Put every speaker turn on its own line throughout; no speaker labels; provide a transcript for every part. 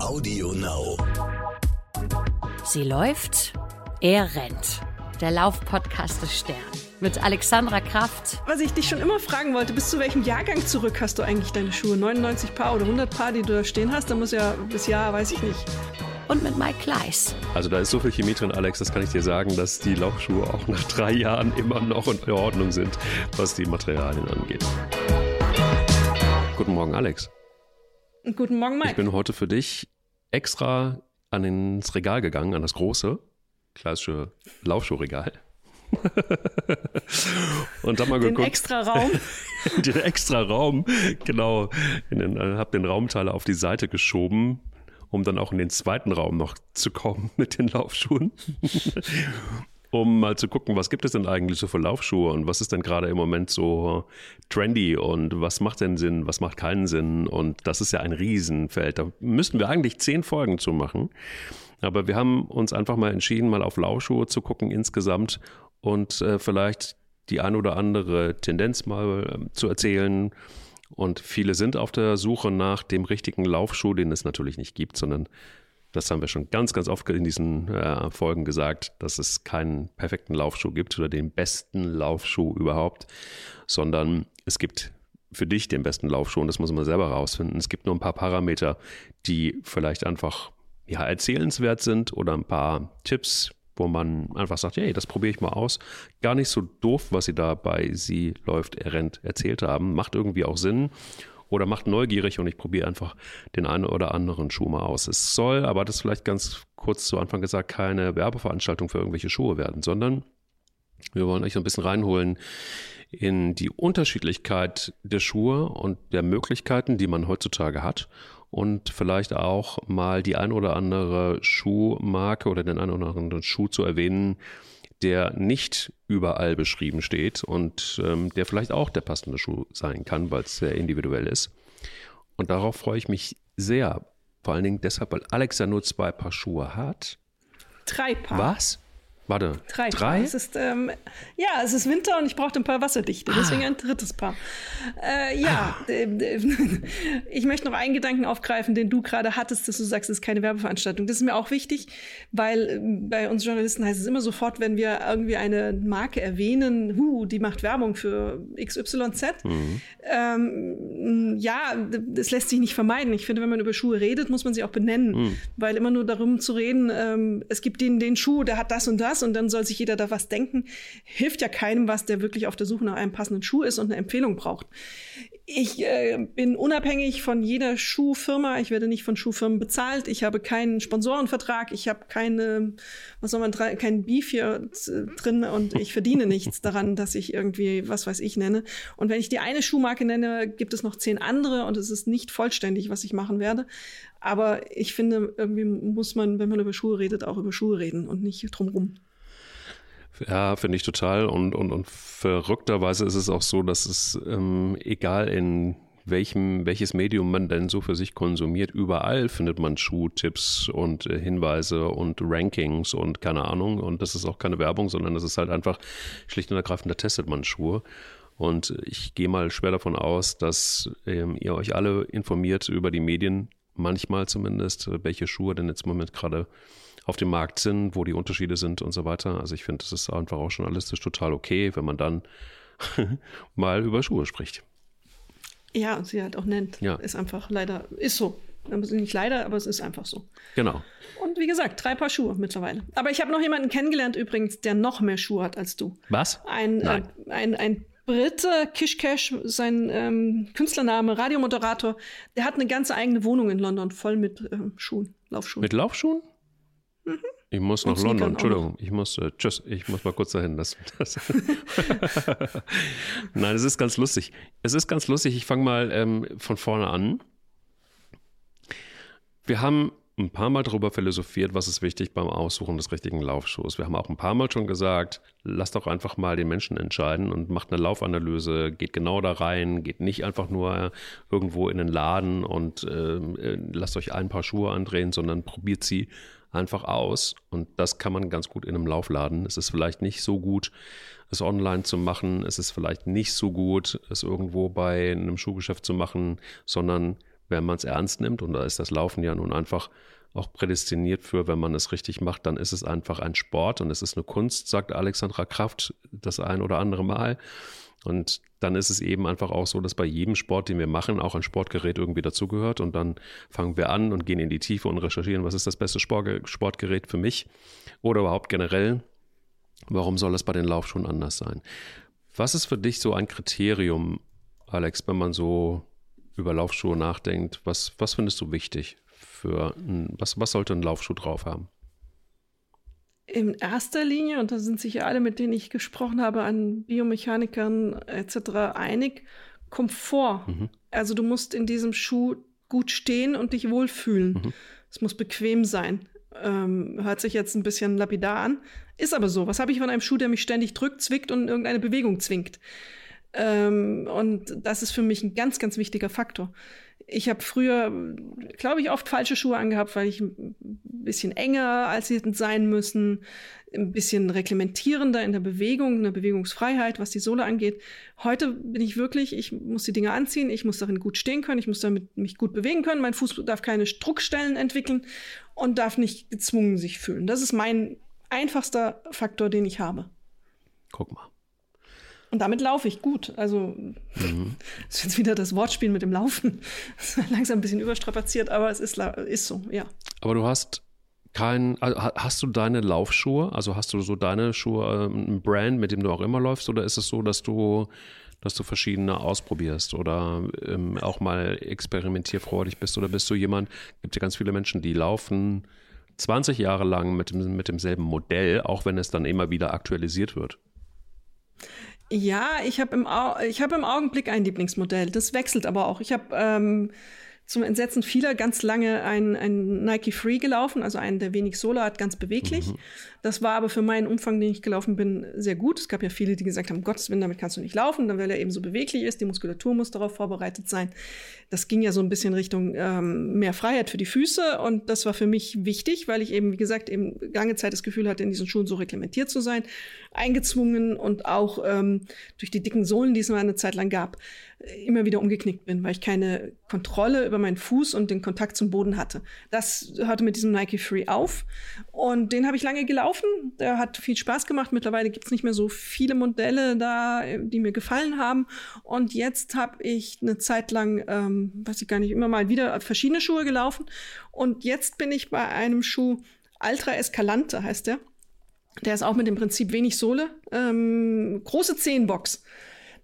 Audio Now.
Sie läuft, er rennt. Der Laufpodcast des Stern. Mit Alexandra Kraft.
Was ich dich schon immer fragen wollte, bis zu welchem Jahrgang zurück hast du eigentlich deine Schuhe? 99 Paar oder 100 Paar, die du da stehen hast? Da muss ja bis Jahr, weiß ich nicht.
Und mit Mike Kleiss.
Also da ist so viel Chemie drin, Alex, das kann ich dir sagen, dass die Laufschuhe auch nach drei Jahren immer noch in Ordnung sind, was die Materialien angeht. Guten Morgen, Alex.
Guten Morgen, Mike.
Ich bin heute für dich extra an ins Regal gegangen, an das große, klassische Laufschuhregal. und hab mal
den
geguckt.
extra Raum.
den extra Raum, genau. In den, äh, hab den Raumteiler auf die Seite geschoben, um dann auch in den zweiten Raum noch zu kommen mit den Laufschuhen. Um mal zu gucken, was gibt es denn eigentlich so für Laufschuhe und was ist denn gerade im Moment so trendy und was macht denn Sinn, was macht keinen Sinn und das ist ja ein Riesenfeld. Da müssten wir eigentlich zehn Folgen zu machen. Aber wir haben uns einfach mal entschieden, mal auf Laufschuhe zu gucken insgesamt und äh, vielleicht die ein oder andere Tendenz mal äh, zu erzählen. Und viele sind auf der Suche nach dem richtigen Laufschuh, den es natürlich nicht gibt, sondern das haben wir schon ganz, ganz oft in diesen äh, Folgen gesagt, dass es keinen perfekten Laufschuh gibt oder den besten Laufschuh überhaupt, sondern es gibt für dich den besten Laufschuh und das muss man selber rausfinden. Es gibt nur ein paar Parameter, die vielleicht einfach ja, erzählenswert sind oder ein paar Tipps, wo man einfach sagt, hey, das probiere ich mal aus. Gar nicht so doof, was sie da bei Sie läuft, er rennt erzählt haben. Macht irgendwie auch Sinn oder macht neugierig und ich probiere einfach den einen oder anderen Schuh mal aus. Es soll, aber das vielleicht ganz kurz zu Anfang gesagt, keine Werbeveranstaltung für irgendwelche Schuhe werden, sondern wir wollen euch so ein bisschen reinholen in die Unterschiedlichkeit der Schuhe und der Möglichkeiten, die man heutzutage hat und vielleicht auch mal die ein oder andere Schuhmarke oder den ein oder anderen Schuh zu erwähnen, der nicht überall beschrieben steht und ähm, der vielleicht auch der passende Schuh sein kann, weil es sehr individuell ist. Und darauf freue ich mich sehr. Vor allen Dingen deshalb, weil Alex ja nur zwei Paar Schuhe hat.
Drei Paar.
Was? Warte,
drei.
drei?
Es ist, ähm, ja, es ist Winter und ich brauchte ein paar Wasserdichte, deswegen ein drittes Paar. Äh, ja, ah. ich möchte noch einen Gedanken aufgreifen, den du gerade hattest, dass du sagst, es ist keine Werbeveranstaltung. Das ist mir auch wichtig, weil ähm, bei uns Journalisten heißt es immer sofort, wenn wir irgendwie eine Marke erwähnen, hu, die macht Werbung für XYZ. Mhm. Ähm, ja, das lässt sich nicht vermeiden. Ich finde, wenn man über Schuhe redet, muss man sie auch benennen, mhm. weil immer nur darum zu reden, ähm, es gibt den, den Schuh, der hat das und das und dann soll sich jeder da was denken, hilft ja keinem was, der wirklich auf der Suche nach einem passenden Schuh ist und eine Empfehlung braucht. Ich äh, bin unabhängig von jeder Schuhfirma. Ich werde nicht von Schuhfirmen bezahlt. Ich habe keinen Sponsorenvertrag. Ich habe keine, was soll man, keinen Beef hier drin und ich verdiene nichts daran, dass ich irgendwie, was weiß ich, nenne. Und wenn ich die eine Schuhmarke nenne, gibt es noch zehn andere und es ist nicht vollständig, was ich machen werde. Aber ich finde, irgendwie muss man, wenn man über Schuhe redet, auch über Schuhe reden und nicht drumrum.
Ja, finde ich total. Und, und, und verrückterweise ist es auch so, dass es ähm, egal in welchem, welches Medium man denn so für sich konsumiert, überall findet man Schuhtipps und äh, Hinweise und Rankings und keine Ahnung. Und das ist auch keine Werbung, sondern das ist halt einfach schlicht und ergreifend, da testet man Schuhe. Und ich gehe mal schwer davon aus, dass ähm, ihr euch alle informiert über die Medien, manchmal zumindest, welche Schuhe denn jetzt im Moment gerade auf dem Markt sind, wo die Unterschiede sind und so weiter. Also ich finde, das ist einfach auch journalistisch total okay, wenn man dann mal über Schuhe spricht.
Ja, und sie halt auch nennt. Ja. Ist einfach leider, ist so. Nicht leider, aber es ist einfach so.
Genau.
Und wie gesagt, drei Paar Schuhe mittlerweile. Aber ich habe noch jemanden kennengelernt übrigens, der noch mehr Schuhe hat als du.
Was?
Ein, äh, ein, ein Brite, Kish Cash, sein ähm, Künstlername, Radiomoderator, der hat eine ganze eigene Wohnung in London voll mit ähm, Schuhen, Laufschuhen.
Mit Laufschuhen? Mhm. Ich muss nach London, Entschuldigung, ich muss, äh, tschüss, ich muss mal kurz dahin. Das, das Nein, es ist ganz lustig. Es ist ganz lustig, ich fange mal ähm, von vorne an. Wir haben ein paar Mal darüber philosophiert, was ist wichtig beim Aussuchen des richtigen Laufschuhs. Wir haben auch ein paar Mal schon gesagt, lasst doch einfach mal den Menschen entscheiden und macht eine Laufanalyse, geht genau da rein, geht nicht einfach nur irgendwo in den Laden und ähm, äh, lasst euch ein paar Schuhe andrehen, sondern probiert sie einfach aus. Und das kann man ganz gut in einem Laufladen. Es ist vielleicht nicht so gut, es online zu machen. Es ist vielleicht nicht so gut, es irgendwo bei einem Schuhgeschäft zu machen, sondern wenn man es ernst nimmt. Und da ist das Laufen ja nun einfach auch prädestiniert für, wenn man es richtig macht, dann ist es einfach ein Sport und es ist eine Kunst, sagt Alexandra Kraft das ein oder andere Mal. Und dann ist es eben einfach auch so, dass bei jedem Sport, den wir machen, auch ein Sportgerät irgendwie dazugehört. Und dann fangen wir an und gehen in die Tiefe und recherchieren, was ist das beste Sportgerät für mich oder überhaupt generell. Warum soll es bei den Laufschuhen anders sein? Was ist für dich so ein Kriterium, Alex, wenn man so über Laufschuhe nachdenkt? Was, was findest du wichtig für was, was sollte ein Laufschuh drauf haben?
In erster Linie, und da sind sich alle, mit denen ich gesprochen habe, an Biomechanikern etc. einig, Komfort. Mhm. Also du musst in diesem Schuh gut stehen und dich wohlfühlen. Mhm. Es muss bequem sein. Ähm, hört sich jetzt ein bisschen lapidar an, ist aber so. Was habe ich von einem Schuh, der mich ständig drückt, zwickt und irgendeine Bewegung zwingt? Ähm, und das ist für mich ein ganz, ganz wichtiger Faktor. Ich habe früher, glaube ich, oft falsche Schuhe angehabt, weil ich ein bisschen enger als sie hätten sein müssen, ein bisschen reglementierender in der Bewegung, eine Bewegungsfreiheit, was die Sohle angeht. Heute bin ich wirklich, ich muss die Dinge anziehen, ich muss darin gut stehen können, ich muss damit mich gut bewegen können. Mein Fuß darf keine Druckstellen entwickeln und darf nicht gezwungen sich fühlen. Das ist mein einfachster Faktor, den ich habe.
Guck mal.
Und damit laufe ich gut. Also, mhm. ist jetzt wieder das Wortspiel mit dem Laufen. Langsam ein bisschen überstrapaziert, aber es ist, ist so, ja.
Aber du hast kein, also hast du deine Laufschuhe? Also hast du so deine Schuhe, ähm, ein Brand, mit dem du auch immer läufst? Oder ist es so, dass du, dass du verschiedene ausprobierst oder ähm, auch mal experimentierfreudig bist? Oder bist du jemand, gibt ja ganz viele Menschen, die laufen 20 Jahre lang mit, dem, mit demselben Modell, auch wenn es dann immer wieder aktualisiert wird?
Ja, ich habe im, hab im Augenblick ein Lieblingsmodell. Das wechselt aber auch. Ich habe ähm, zum Entsetzen vieler ganz lange ein, ein Nike Free gelaufen, also einen, der wenig Sohle hat, ganz beweglich. Mhm. Das war aber für meinen Umfang, den ich gelaufen bin, sehr gut. Es gab ja viele, die gesagt haben, Gottes Willen, damit kannst du nicht laufen, dann weil er eben so beweglich ist, die Muskulatur muss darauf vorbereitet sein. Das ging ja so ein bisschen Richtung ähm, mehr Freiheit für die Füße und das war für mich wichtig, weil ich eben, wie gesagt, eben lange Zeit das Gefühl hatte, in diesen Schuhen so reglementiert zu sein, eingezwungen und auch ähm, durch die dicken Sohlen, die es mal eine Zeit lang gab, immer wieder umgeknickt bin, weil ich keine Kontrolle über meinen Fuß und den Kontakt zum Boden hatte. Das hörte mit diesem Nike Free auf und den habe ich lange gelaufen. Der hat viel Spaß gemacht. Mittlerweile gibt es nicht mehr so viele Modelle da, die mir gefallen haben. Und jetzt habe ich eine Zeit lang, ähm, weiß ich gar nicht, immer mal wieder verschiedene Schuhe gelaufen. Und jetzt bin ich bei einem Schuh, Ultra Escalante heißt der. Der ist auch mit dem Prinzip wenig Sohle. Ähm, große Zehenbox.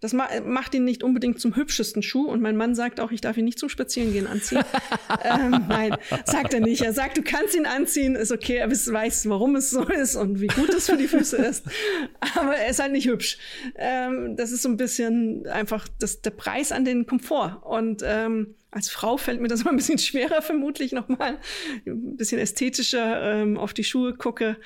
Das ma macht ihn nicht unbedingt zum hübschesten Schuh. Und mein Mann sagt auch, ich darf ihn nicht zum Spazierengehen anziehen. ähm, nein, sagt er nicht. Er sagt, du kannst ihn anziehen, ist okay. Er weiß, warum es so ist und wie gut es für die Füße ist. Aber er ist halt nicht hübsch. Ähm, das ist so ein bisschen einfach das, der Preis an den Komfort. Und ähm, als Frau fällt mir das mal ein bisschen schwerer, vermutlich nochmal. Ein bisschen ästhetischer ähm, auf die Schuhe gucke.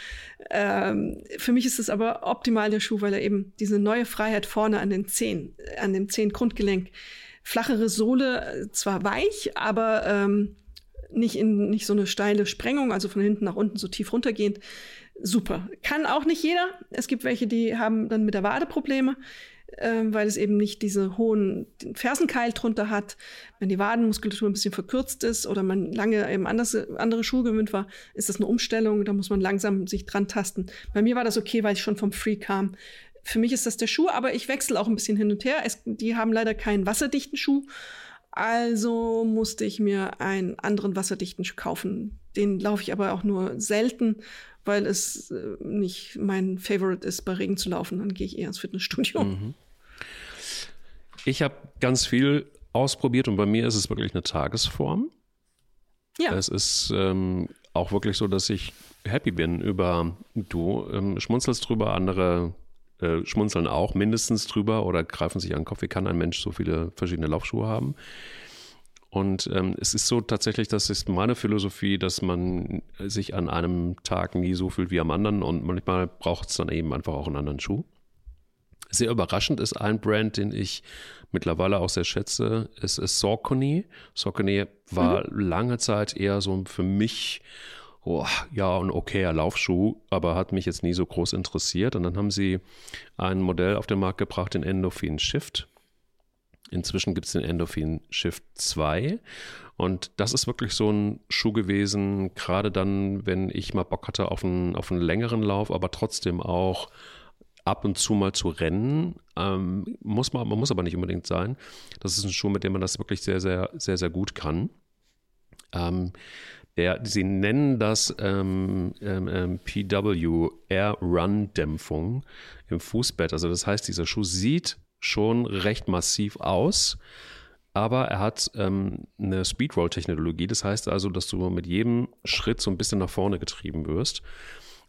Ähm, für mich ist es aber optimal der Schuh, weil er eben diese neue Freiheit vorne an den Zehen, an dem Zehengrundgelenk, flachere Sohle, zwar weich, aber ähm, nicht in nicht so eine steile Sprengung, also von hinten nach unten so tief runtergehend. Super. Kann auch nicht jeder. Es gibt welche, die haben dann mit der Wade Probleme äh, weil es eben nicht diese hohen Fersenkeil drunter hat. Wenn die Wadenmuskulatur ein bisschen verkürzt ist oder man lange eben anders, andere Schuhe gewöhnt war, ist das eine Umstellung. Da muss man langsam sich dran tasten. Bei mir war das okay, weil ich schon vom Free kam. Für mich ist das der Schuh, aber ich wechsle auch ein bisschen hin und her. Es, die haben leider keinen wasserdichten Schuh. Also musste ich mir einen anderen wasserdichten Schuh kaufen. Den laufe ich aber auch nur selten, weil es äh, nicht mein Favorite ist, bei Regen zu laufen. Dann gehe ich eher ins Fitnessstudio. Mhm.
Ich habe ganz viel ausprobiert und bei mir ist es wirklich eine Tagesform. Ja. Es ist ähm, auch wirklich so, dass ich happy bin über, du ähm, schmunzelst drüber, andere äh, schmunzeln auch mindestens drüber oder greifen sich an den Kopf. Wie kann ein Mensch so viele verschiedene Laufschuhe haben? Und ähm, es ist so tatsächlich, das ist meine Philosophie, dass man sich an einem Tag nie so fühlt wie am anderen und manchmal braucht es dann eben einfach auch einen anderen Schuh. Sehr überraschend ist ein Brand, den ich mittlerweile auch sehr schätze, ist, ist Saucony. Saucony war mhm. lange Zeit eher so für mich oh, ja, ein okayer Laufschuh, aber hat mich jetzt nie so groß interessiert. Und dann haben sie ein Modell auf den Markt gebracht, den Endorphin Shift. Inzwischen gibt es den Endorphin Shift 2 und das ist wirklich so ein Schuh gewesen, gerade dann, wenn ich mal Bock hatte auf einen, auf einen längeren Lauf, aber trotzdem auch ab und zu mal zu rennen. Ähm, muss man, man muss aber nicht unbedingt sein. Das ist ein Schuh, mit dem man das wirklich sehr, sehr, sehr, sehr gut kann. Ähm, der, sie nennen das ähm, ähm, ähm PW Air Run Dämpfung im Fußbett. Also das heißt, dieser Schuh sieht schon recht massiv aus, aber er hat ähm, eine Speedroll-Technologie. Das heißt also, dass du mit jedem Schritt so ein bisschen nach vorne getrieben wirst.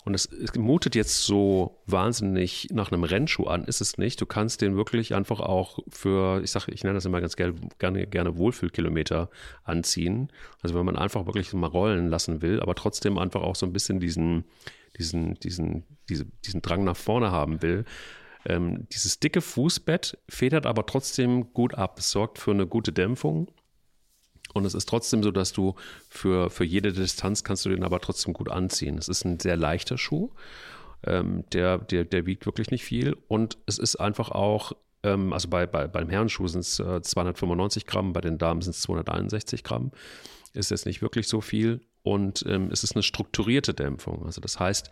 Und es, es, mutet jetzt so wahnsinnig nach einem Rennschuh an, ist es nicht. Du kannst den wirklich einfach auch für, ich sage, ich nenne das immer ganz gerne, gerne Wohlfühlkilometer anziehen. Also wenn man einfach wirklich mal rollen lassen will, aber trotzdem einfach auch so ein bisschen diesen, diesen, diesen, diese, diesen Drang nach vorne haben will. Ähm, dieses dicke Fußbett federt aber trotzdem gut ab. Es sorgt für eine gute Dämpfung und es ist trotzdem so, dass du für, für jede Distanz kannst du den aber trotzdem gut anziehen. Es ist ein sehr leichter Schuh. Ähm, der, der, der wiegt wirklich nicht viel. Und es ist einfach auch, ähm, also bei, bei, beim Herrenschuh sind es äh, 295 Gramm, bei den Damen sind es 261 Gramm. Ist jetzt nicht wirklich so viel. Und ähm, es ist eine strukturierte Dämpfung. Also das heißt,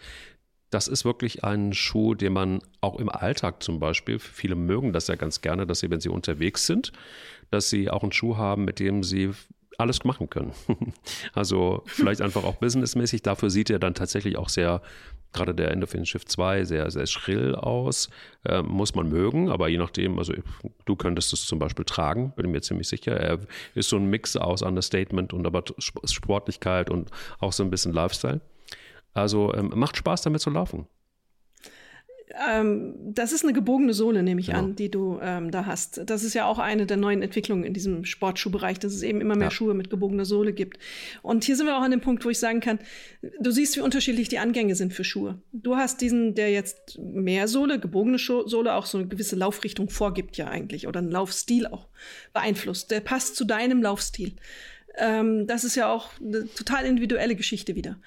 das ist wirklich ein Schuh, den man auch im Alltag zum Beispiel, viele mögen das ja ganz gerne, dass sie, wenn sie unterwegs sind, dass sie auch einen Schuh haben, mit dem sie alles machen können. also vielleicht einfach auch businessmäßig. Dafür sieht er dann tatsächlich auch sehr, gerade der Endorphin Shift 2, sehr, sehr schrill aus. Äh, muss man mögen, aber je nachdem, also du könntest es zum Beispiel tragen, bin mir ziemlich sicher. Er ist so ein Mix aus Understatement und aber Sportlichkeit und auch so ein bisschen Lifestyle. Also ähm, macht Spaß damit zu laufen.
Ähm, das ist eine gebogene Sohle, nehme ich ja. an, die du ähm, da hast. Das ist ja auch eine der neuen Entwicklungen in diesem Sportschuhbereich, dass es eben immer mehr ja. Schuhe mit gebogener Sohle gibt. Und hier sind wir auch an dem Punkt, wo ich sagen kann, du siehst, wie unterschiedlich die Angänge sind für Schuhe. Du hast diesen, der jetzt mehr Sohle, gebogene Sohle, auch so eine gewisse Laufrichtung vorgibt ja eigentlich oder einen Laufstil auch beeinflusst. Der passt zu deinem Laufstil. Ähm, das ist ja auch eine total individuelle Geschichte wieder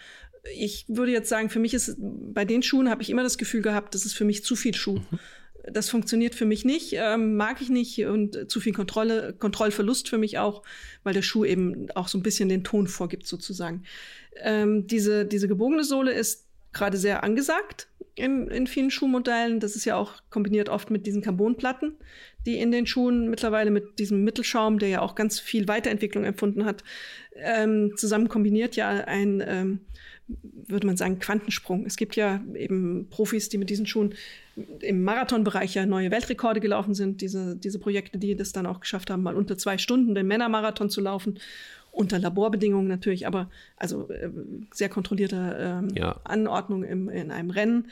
ich würde jetzt sagen, für mich ist bei den Schuhen habe ich immer das Gefühl gehabt, das ist für mich zu viel Schuh. Mhm. Das funktioniert für mich nicht, ähm, mag ich nicht und zu viel Kontrolle, Kontrollverlust für mich auch, weil der Schuh eben auch so ein bisschen den Ton vorgibt sozusagen. Ähm, diese, diese gebogene Sohle ist gerade sehr angesagt in, in vielen Schuhmodellen. Das ist ja auch kombiniert oft mit diesen Carbonplatten, die in den Schuhen mittlerweile mit diesem Mittelschaum, der ja auch ganz viel Weiterentwicklung empfunden hat, ähm, zusammen kombiniert ja ein ähm, würde man sagen, Quantensprung. Es gibt ja eben Profis, die mit diesen Schuhen im Marathonbereich ja neue Weltrekorde gelaufen sind. Diese, diese Projekte, die das dann auch geschafft haben, mal unter zwei Stunden den Männermarathon zu laufen. Unter Laborbedingungen natürlich, aber also äh, sehr kontrollierte ähm, ja. Anordnung im, in einem Rennen.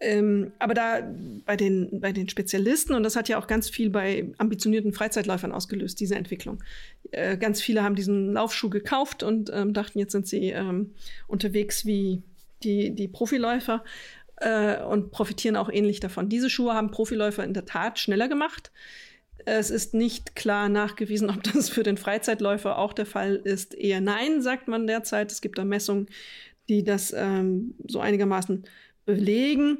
Ähm, aber da bei den, bei den Spezialisten, und das hat ja auch ganz viel bei ambitionierten Freizeitläufern ausgelöst, diese Entwicklung. Äh, ganz viele haben diesen Laufschuh gekauft und ähm, dachten, jetzt sind sie ähm, unterwegs wie die, die Profiläufer äh, und profitieren auch ähnlich davon. Diese Schuhe haben Profiläufer in der Tat schneller gemacht. Es ist nicht klar nachgewiesen, ob das für den Freizeitläufer auch der Fall ist. Eher nein, sagt man derzeit. Es gibt da Messungen, die das ähm, so einigermaßen belegen.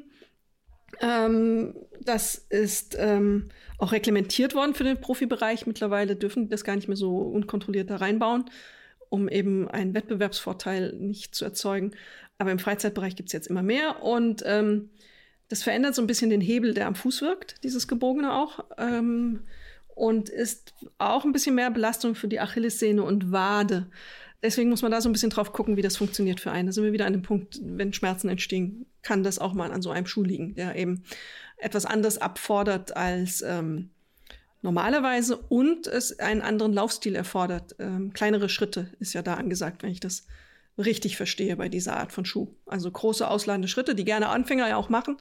Ähm, das ist ähm, auch reglementiert worden für den Profibereich. Mittlerweile dürfen die das gar nicht mehr so unkontrolliert da reinbauen, um eben einen Wettbewerbsvorteil nicht zu erzeugen. Aber im Freizeitbereich gibt es jetzt immer mehr und ähm, das verändert so ein bisschen den Hebel, der am Fuß wirkt, dieses Gebogene auch. Ähm, und ist auch ein bisschen mehr Belastung für die Achillessehne und Wade. Deswegen muss man da so ein bisschen drauf gucken, wie das funktioniert für einen. Da sind wir wieder an dem Punkt, wenn Schmerzen entstehen, kann das auch mal an so einem Schuh liegen, der eben etwas anders abfordert als ähm, normalerweise und es einen anderen Laufstil erfordert. Ähm, kleinere Schritte ist ja da angesagt, wenn ich das richtig verstehe bei dieser Art von Schuh. Also große ausladende Schritte, die gerne Anfänger ja auch machen,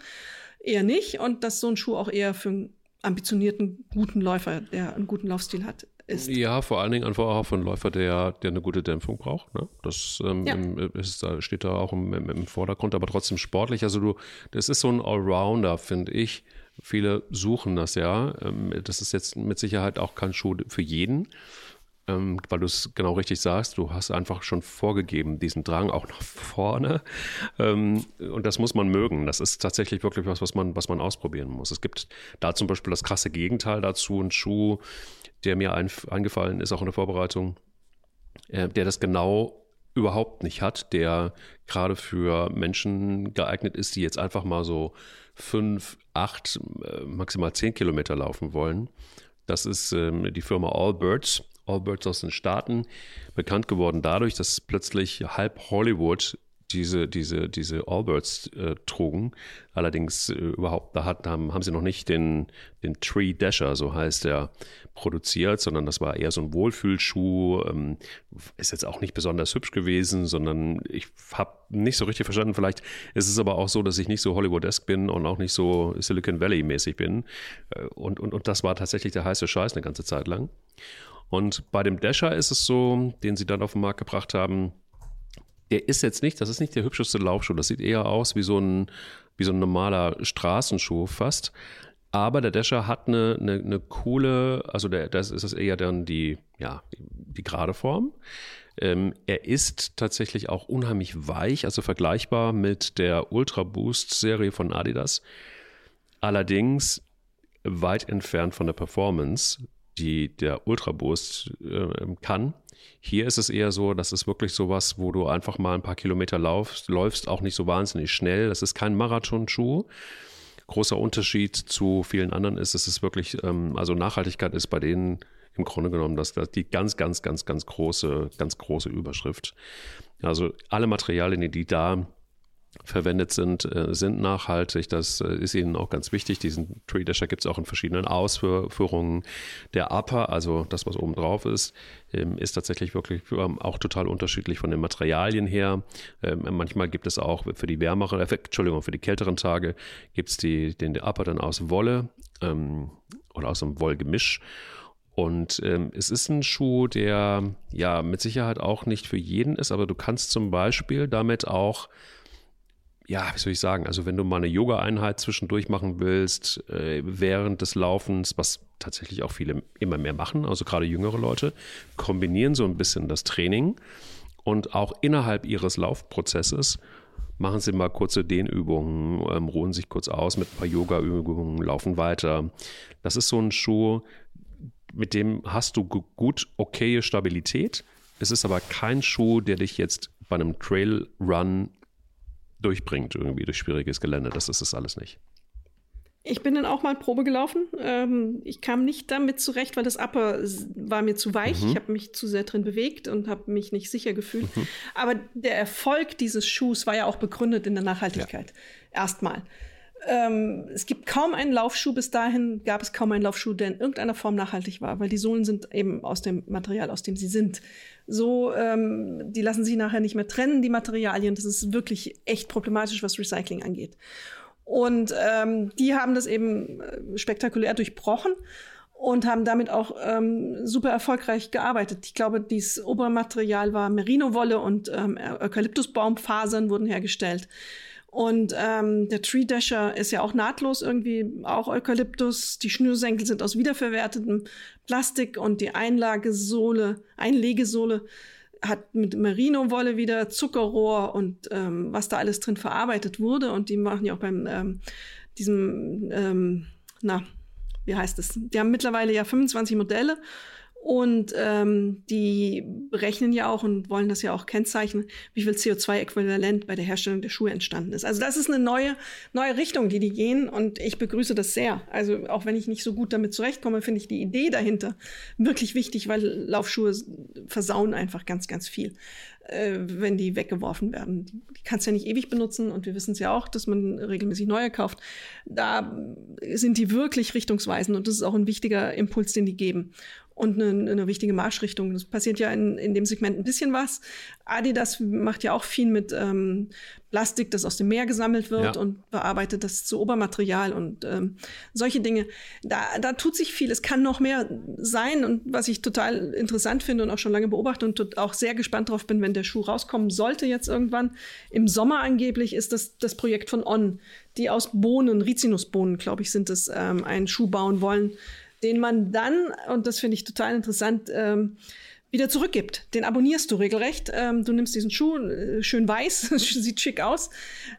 eher nicht. Und dass so ein Schuh auch eher für einen ambitionierten, guten Läufer, der einen guten Laufstil hat, ist.
Ja, vor allen Dingen einfach auch einen Läufer, der, der eine gute Dämpfung braucht. Ne? Das ähm, ja. ist, steht da auch im, im, Vordergrund, aber trotzdem sportlich. Also du, das ist so ein Allrounder, finde ich. Viele suchen das ja. Ähm, das ist jetzt mit Sicherheit auch kein Schuh für jeden. ähm, weil du es genau richtig sagst. Du hast einfach schon vorgegeben, diesen Drang auch nach vorne. Ähm, und das muss man mögen. Das ist tatsächlich wirklich was, was man, was man ausprobieren muss. Es gibt da zum Beispiel das krasse Gegenteil dazu, ein Schuh, der mir ein, eingefallen ist, auch in der Vorbereitung, äh, der das genau überhaupt nicht hat, der gerade für Menschen geeignet ist, die jetzt einfach mal so fünf, acht, äh, maximal zehn Kilometer laufen wollen. Das ist ähm, die Firma Allbirds. Allbirds aus den Staaten, bekannt geworden dadurch, dass plötzlich halb Hollywood diese, diese, diese Allbirds äh, trugen. Allerdings äh, überhaupt, da hat, haben, haben sie noch nicht den, den Tree Dasher, so heißt er, produziert, sondern das war eher so ein Wohlfühlschuh. Ähm, ist jetzt auch nicht besonders hübsch gewesen, sondern ich habe nicht so richtig verstanden. Vielleicht ist es aber auch so, dass ich nicht so Hollywood-esque bin und auch nicht so Silicon Valley-mäßig bin. Äh, und, und, und das war tatsächlich der heiße Scheiß eine ganze Zeit lang. Und bei dem Dasher ist es so, den sie dann auf den Markt gebracht haben, der ist jetzt nicht, das ist nicht der hübscheste Laufschuh. Das sieht eher aus wie so ein, wie so ein normaler Straßenschuh fast. Aber der Dasher hat eine, eine, eine coole, also der, das ist eher dann die, ja, die gerade Form. Ähm, er ist tatsächlich auch unheimlich weich, also vergleichbar mit der Ultra Boost Serie von Adidas. Allerdings weit entfernt von der Performance, die der Ultra Boost äh, kann. Hier ist es eher so, das ist wirklich sowas, wo du einfach mal ein paar Kilometer laufst, läufst, auch nicht so wahnsinnig schnell. Das ist kein Marathonschuh. Großer Unterschied zu vielen anderen ist, es ist wirklich, ähm, also Nachhaltigkeit ist bei denen im Grunde genommen das, das die ganz, ganz, ganz, ganz große, ganz große Überschrift. Also alle Materialien, die da verwendet sind, äh, sind nachhaltig. Das äh, ist ihnen auch ganz wichtig. Diesen Tree Dasher gibt es auch in verschiedenen Ausführungen. Der Upper, also das, was oben drauf ist, ähm, ist tatsächlich wirklich ähm, auch total unterschiedlich von den Materialien her. Ähm, manchmal gibt es auch für die wärmeren, äh, Entschuldigung, für die kälteren Tage gibt es den Upper dann aus Wolle oder aus einem Wollgemisch. Und ähm, es ist ein Schuh, der ja mit Sicherheit auch nicht für jeden ist, aber du kannst zum Beispiel damit auch ja, wie soll ich sagen, also wenn du mal eine Yoga-Einheit zwischendurch machen willst, äh, während des Laufens, was tatsächlich auch viele immer mehr machen, also gerade jüngere Leute, kombinieren so ein bisschen das Training und auch innerhalb ihres Laufprozesses machen sie mal kurze Dehnübungen, ähm, ruhen sich kurz aus mit ein paar Yoga-Übungen, laufen weiter. Das ist so ein Schuh, mit dem hast du gut okaye Stabilität. Es ist aber kein Schuh, der dich jetzt bei einem Trail-Run durchbringt, irgendwie durch schwieriges Gelände. Das ist es alles nicht.
Ich bin dann auch mal Probe gelaufen. Ähm, ich kam nicht damit zurecht, weil das Upper war mir zu weich. Mhm. Ich habe mich zu sehr drin bewegt und habe mich nicht sicher gefühlt. Mhm. Aber der Erfolg dieses Schuhs war ja auch begründet in der Nachhaltigkeit. Ja. Erstmal. Ähm, es gibt kaum einen Laufschuh, bis dahin gab es kaum einen Laufschuh, der in irgendeiner Form nachhaltig war, weil die Sohlen sind eben aus dem Material, aus dem sie sind. So, ähm, die lassen sich nachher nicht mehr trennen, die Materialien. Das ist wirklich echt problematisch, was Recycling angeht. Und ähm, die haben das eben äh, spektakulär durchbrochen und haben damit auch ähm, super erfolgreich gearbeitet. Ich glaube, dieses Obermaterial war Merino-Wolle und ähm, Eukalyptusbaumfasern wurden hergestellt. Und ähm, der Tree Dasher ist ja auch nahtlos irgendwie, auch Eukalyptus. Die Schnürsenkel sind aus wiederverwertetem Plastik und die Einlagesohle, Einlegesohle hat mit Merino-Wolle wieder Zuckerrohr und ähm, was da alles drin verarbeitet wurde. Und die machen ja auch beim ähm, diesem, ähm, na, wie heißt es? Die haben mittlerweile ja 25 Modelle und ähm, die berechnen ja auch und wollen das ja auch kennzeichnen, wie viel CO2-Äquivalent bei der Herstellung der Schuhe entstanden ist. Also das ist eine neue, neue Richtung, die die gehen und ich begrüße das sehr. Also auch wenn ich nicht so gut damit zurechtkomme, finde ich die Idee dahinter wirklich wichtig, weil Laufschuhe versauen einfach ganz, ganz viel, äh, wenn die weggeworfen werden. Die kannst du ja nicht ewig benutzen und wir wissen es ja auch, dass man regelmäßig neue kauft. Da sind die wirklich richtungsweisend und das ist auch ein wichtiger Impuls, den die geben und eine, eine wichtige Marschrichtung. Das passiert ja in, in dem Segment ein bisschen was. Adidas macht ja auch viel mit ähm, Plastik, das aus dem Meer gesammelt wird ja. und bearbeitet das zu Obermaterial und ähm, solche Dinge. Da, da tut sich viel. Es kann noch mehr sein und was ich total interessant finde und auch schon lange beobachte und auch sehr gespannt drauf bin, wenn der Schuh rauskommen sollte jetzt irgendwann im Sommer angeblich, ist das das Projekt von On, die aus Bohnen, Rizinusbohnen, glaube ich, sind es, ähm, einen Schuh bauen wollen den man dann, und das finde ich total interessant, ähm, wieder zurückgibt. Den abonnierst du regelrecht. Ähm, du nimmst diesen Schuh, äh, schön weiß, sieht schick aus,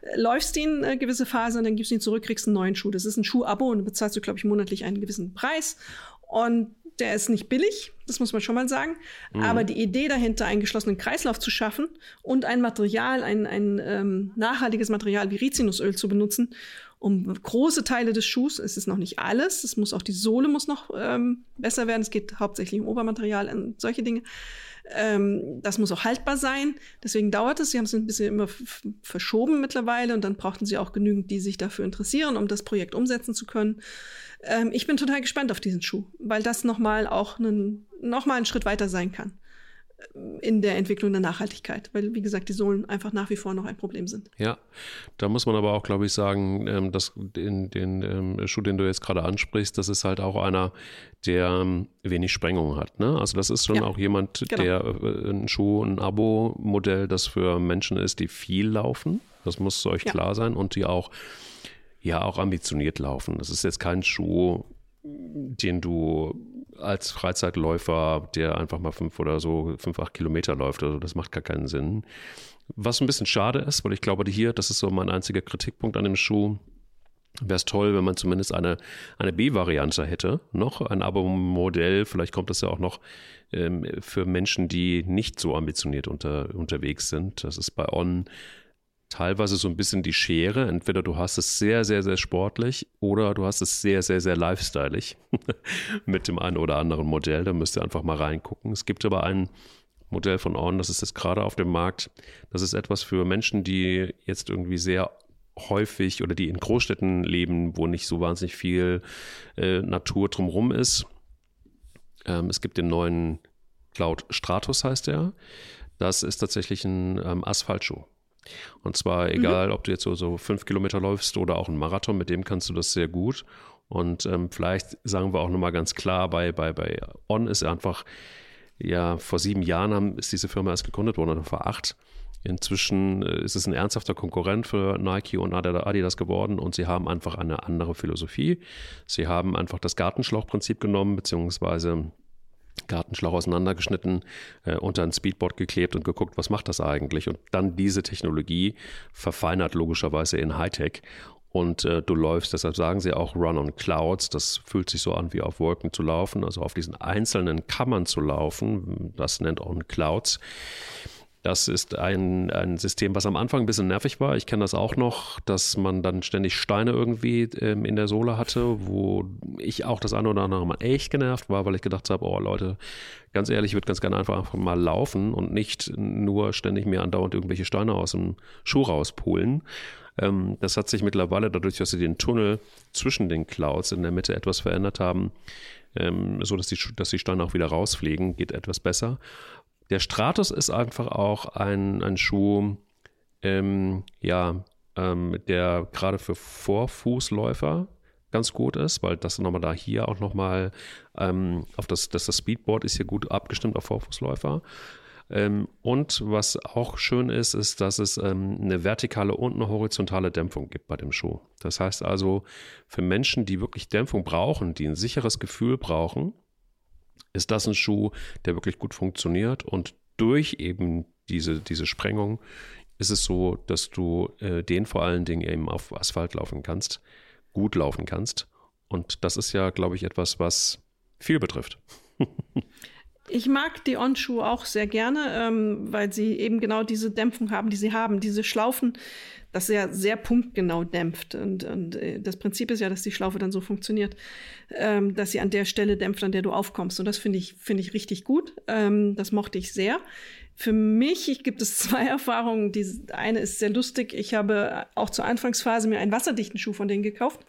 äh, läufst ihn eine gewisse Phase und dann gibst du ihn zurück, kriegst einen neuen Schuh. Das ist ein Schuh-Abo und bezahlst du, glaube ich, monatlich einen gewissen Preis. Und der ist nicht billig, das muss man schon mal sagen. Mhm. Aber die Idee dahinter, einen geschlossenen Kreislauf zu schaffen und ein Material, ein, ein ähm, nachhaltiges Material wie Rizinusöl zu benutzen, um große Teile des Schuhs, es ist noch nicht alles, es muss auch die Sohle muss noch ähm, besser werden, es geht hauptsächlich um Obermaterial und solche Dinge. Ähm, das muss auch haltbar sein, deswegen dauert es. Sie haben es ein bisschen immer verschoben mittlerweile und dann brauchten sie auch genügend, die sich dafür interessieren, um das Projekt umsetzen zu können. Ähm, ich bin total gespannt auf diesen Schuh, weil das nochmal auch einen, noch mal einen Schritt weiter sein kann in der Entwicklung der Nachhaltigkeit, weil, wie gesagt, die Sohlen einfach nach wie vor noch ein Problem sind.
Ja, da muss man aber auch, glaube ich, sagen, ähm, dass in den ähm, Schuh, den du jetzt gerade ansprichst, das ist halt auch einer, der ähm, wenig Sprengung hat. Ne? Also das ist schon ja, auch jemand, genau. der äh, ein Schuh, ein Abo-Modell, das für Menschen ist, die viel laufen. Das muss euch ja. klar sein und die auch ja auch ambitioniert laufen. Das ist jetzt kein Schuh, den du als Freizeitläufer, der einfach mal fünf oder so, fünf, acht Kilometer läuft. Also das macht gar keinen Sinn. Was ein bisschen schade ist, weil ich glaube, hier, das ist so mein einziger Kritikpunkt an dem Schuh, wäre es toll, wenn man zumindest eine, eine B-Variante hätte, noch ein Abo-Modell. Vielleicht kommt das ja auch noch ähm, für Menschen, die nicht so ambitioniert unter, unterwegs sind. Das ist bei On teilweise so ein bisschen die Schere. Entweder du hast es sehr, sehr, sehr sportlich oder du hast es sehr, sehr, sehr lifestyleig mit dem einen oder anderen Modell. Da müsst ihr einfach mal reingucken. Es gibt aber ein Modell von On, das ist jetzt gerade auf dem Markt. Das ist etwas für Menschen, die jetzt irgendwie sehr häufig oder die in Großstädten leben, wo nicht so wahnsinnig viel äh, Natur drumherum ist. Ähm, es gibt den neuen Cloud Stratus, heißt der. Das ist tatsächlich ein ähm, Asphaltschuh. Und zwar mhm. egal, mhm. ob du jetzt so, so fünf Kilometer läufst oder auch einen Marathon, mit dem kannst du das sehr gut. Und ähm, vielleicht sagen wir auch nochmal ganz klar, bei, bei, bei On ist einfach, ja, vor sieben Jahren haben, ist diese Firma erst gegründet worden, oder vor acht. Inzwischen äh, ist es ein ernsthafter Konkurrent für Nike und Adidas geworden und sie haben einfach eine andere Philosophie. Sie haben einfach das Gartenschlauchprinzip genommen, beziehungsweise Gartenschlauch auseinandergeschnitten, äh, unter ein Speedboard geklebt und geguckt, was macht das eigentlich? Und dann diese Technologie verfeinert logischerweise in Hightech. Und äh, du läufst, deshalb sagen sie auch Run on Clouds. Das fühlt sich so an, wie auf Wolken zu laufen, also auf diesen einzelnen Kammern zu laufen. Das nennt On Clouds. Das ist ein, ein System, was am Anfang ein bisschen nervig war. Ich kenne das auch noch, dass man dann ständig Steine irgendwie ähm, in der Sohle hatte, wo ich auch das eine oder andere Mal echt genervt war, weil ich gedacht habe, oh Leute, ganz ehrlich, ich würde ganz gerne einfach, einfach mal laufen und nicht nur ständig mir andauernd irgendwelche Steine aus dem Schuh rauspulen. Ähm, das hat sich mittlerweile dadurch, dass sie den Tunnel zwischen den Clouds in der Mitte etwas verändert haben, ähm, so dass die, dass die Steine auch wieder rausfliegen, geht etwas besser. Der Stratus ist einfach auch ein, ein Schuh, ähm, ja, ähm, der gerade für Vorfußläufer ganz gut ist, weil das nochmal da hier auch nochmal ähm, auf das, das, das Speedboard ist hier gut abgestimmt auf Vorfußläufer. Ähm, und was auch schön ist, ist, dass es ähm, eine vertikale und eine horizontale Dämpfung gibt bei dem Schuh. Das heißt also, für Menschen, die wirklich Dämpfung brauchen, die ein sicheres Gefühl brauchen, ist das ein Schuh, der wirklich gut funktioniert und durch eben diese, diese Sprengung ist es so, dass du äh, den vor allen Dingen eben auf Asphalt laufen kannst, gut laufen kannst. Und das ist ja, glaube ich, etwas, was viel betrifft.
Ich mag die On-Schuhe auch sehr gerne, ähm, weil sie eben genau diese Dämpfung haben, die sie haben. Diese Schlaufen, das ja sehr punktgenau dämpft. Und, und äh, das Prinzip ist ja, dass die Schlaufe dann so funktioniert, ähm, dass sie an der Stelle dämpft, an der du aufkommst. Und das finde ich, finde ich richtig gut. Ähm, das mochte ich sehr. Für mich gibt es zwei Erfahrungen. Die eine ist sehr lustig. Ich habe auch zur Anfangsphase mir einen wasserdichten Schuh von denen gekauft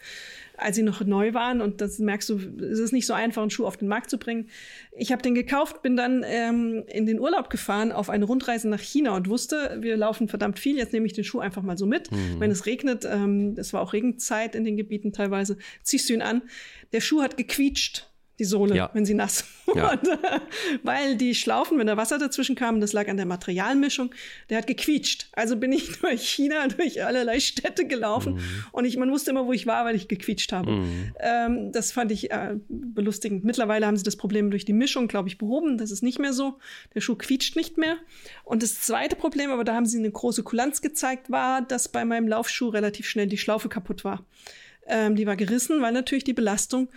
als sie noch neu waren. Und das merkst du, es ist nicht so einfach, einen Schuh auf den Markt zu bringen. Ich habe den gekauft, bin dann ähm, in den Urlaub gefahren auf eine Rundreise nach China und wusste, wir laufen verdammt viel. Jetzt nehme ich den Schuh einfach mal so mit. Mhm. Wenn es regnet, ähm, es war auch Regenzeit in den Gebieten teilweise, ziehst du ihn an. Der Schuh hat gequietscht die Sohle,
Ja.
wenn sie nass
Ja.
wurde. Weil die Schlaufen, wenn da Wasser dazwischen kam, das lag an der Materialmischung, der hat gequietscht. Also bin ich durch China, durch allerlei Städte gelaufen
Mhm.
und ich, man wusste immer, wo ich war, weil ich gequietscht habe. Ähm, das fand ich äh, belustigend. Mittlerweile haben sie das Problem durch die Mischung, glaube ich, behoben. Das ist nicht mehr so. Der Schuh quietscht nicht mehr. Und das zweite Problem, aber da haben sie eine große Kulanz gezeigt, war, dass bei meinem Laufschuh relativ schnell die Schlaufe kaputt war. Ähm, die war gerissen, weil natürlich die Belastung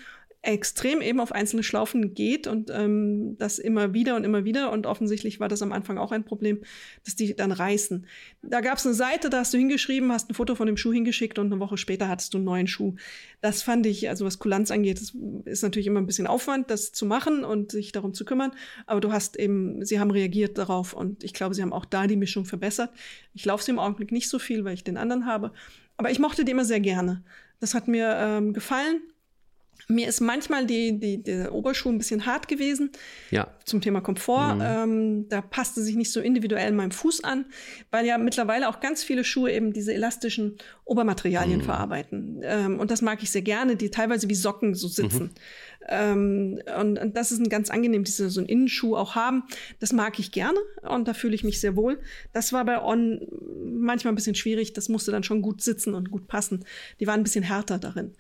extrem eben auf einzelne Schlaufen geht und ähm, das immer wieder und immer wieder. Und offensichtlich war das am Anfang auch ein Problem, dass die dann reißen. Da gab es eine Seite, da hast du hingeschrieben, hast ein Foto von dem Schuh hingeschickt und eine Woche später hattest du einen neuen Schuh. Das fand ich, also was Kulanz angeht, das ist natürlich immer ein bisschen Aufwand, das zu machen und sich darum zu kümmern. Aber du hast eben, sie haben reagiert darauf und ich glaube, sie haben auch da die Mischung verbessert. Ich laufe sie im Augenblick nicht so viel, weil ich den anderen habe. Aber ich mochte die immer sehr gerne. Das hat mir ähm, gefallen. Mir ist manchmal die, die, der Oberschuh ein bisschen hart gewesen
Ja.
zum Thema Komfort.
Mhm.
Ähm, da passte sich nicht so individuell meinem Fuß an, weil ja mittlerweile auch ganz viele Schuhe eben diese elastischen Obermaterialien
Mhm.
verarbeiten. Ähm, und das mag ich sehr gerne, die teilweise wie Socken so sitzen.
Mhm.
Ähm, und, und das ist ein ganz angenehm, diese so einen Innenschuh auch haben. Das mag ich gerne und da fühle ich mich sehr wohl. Das war bei On manchmal ein bisschen schwierig. Das musste dann schon gut sitzen und gut passen. Die waren ein bisschen härter darin.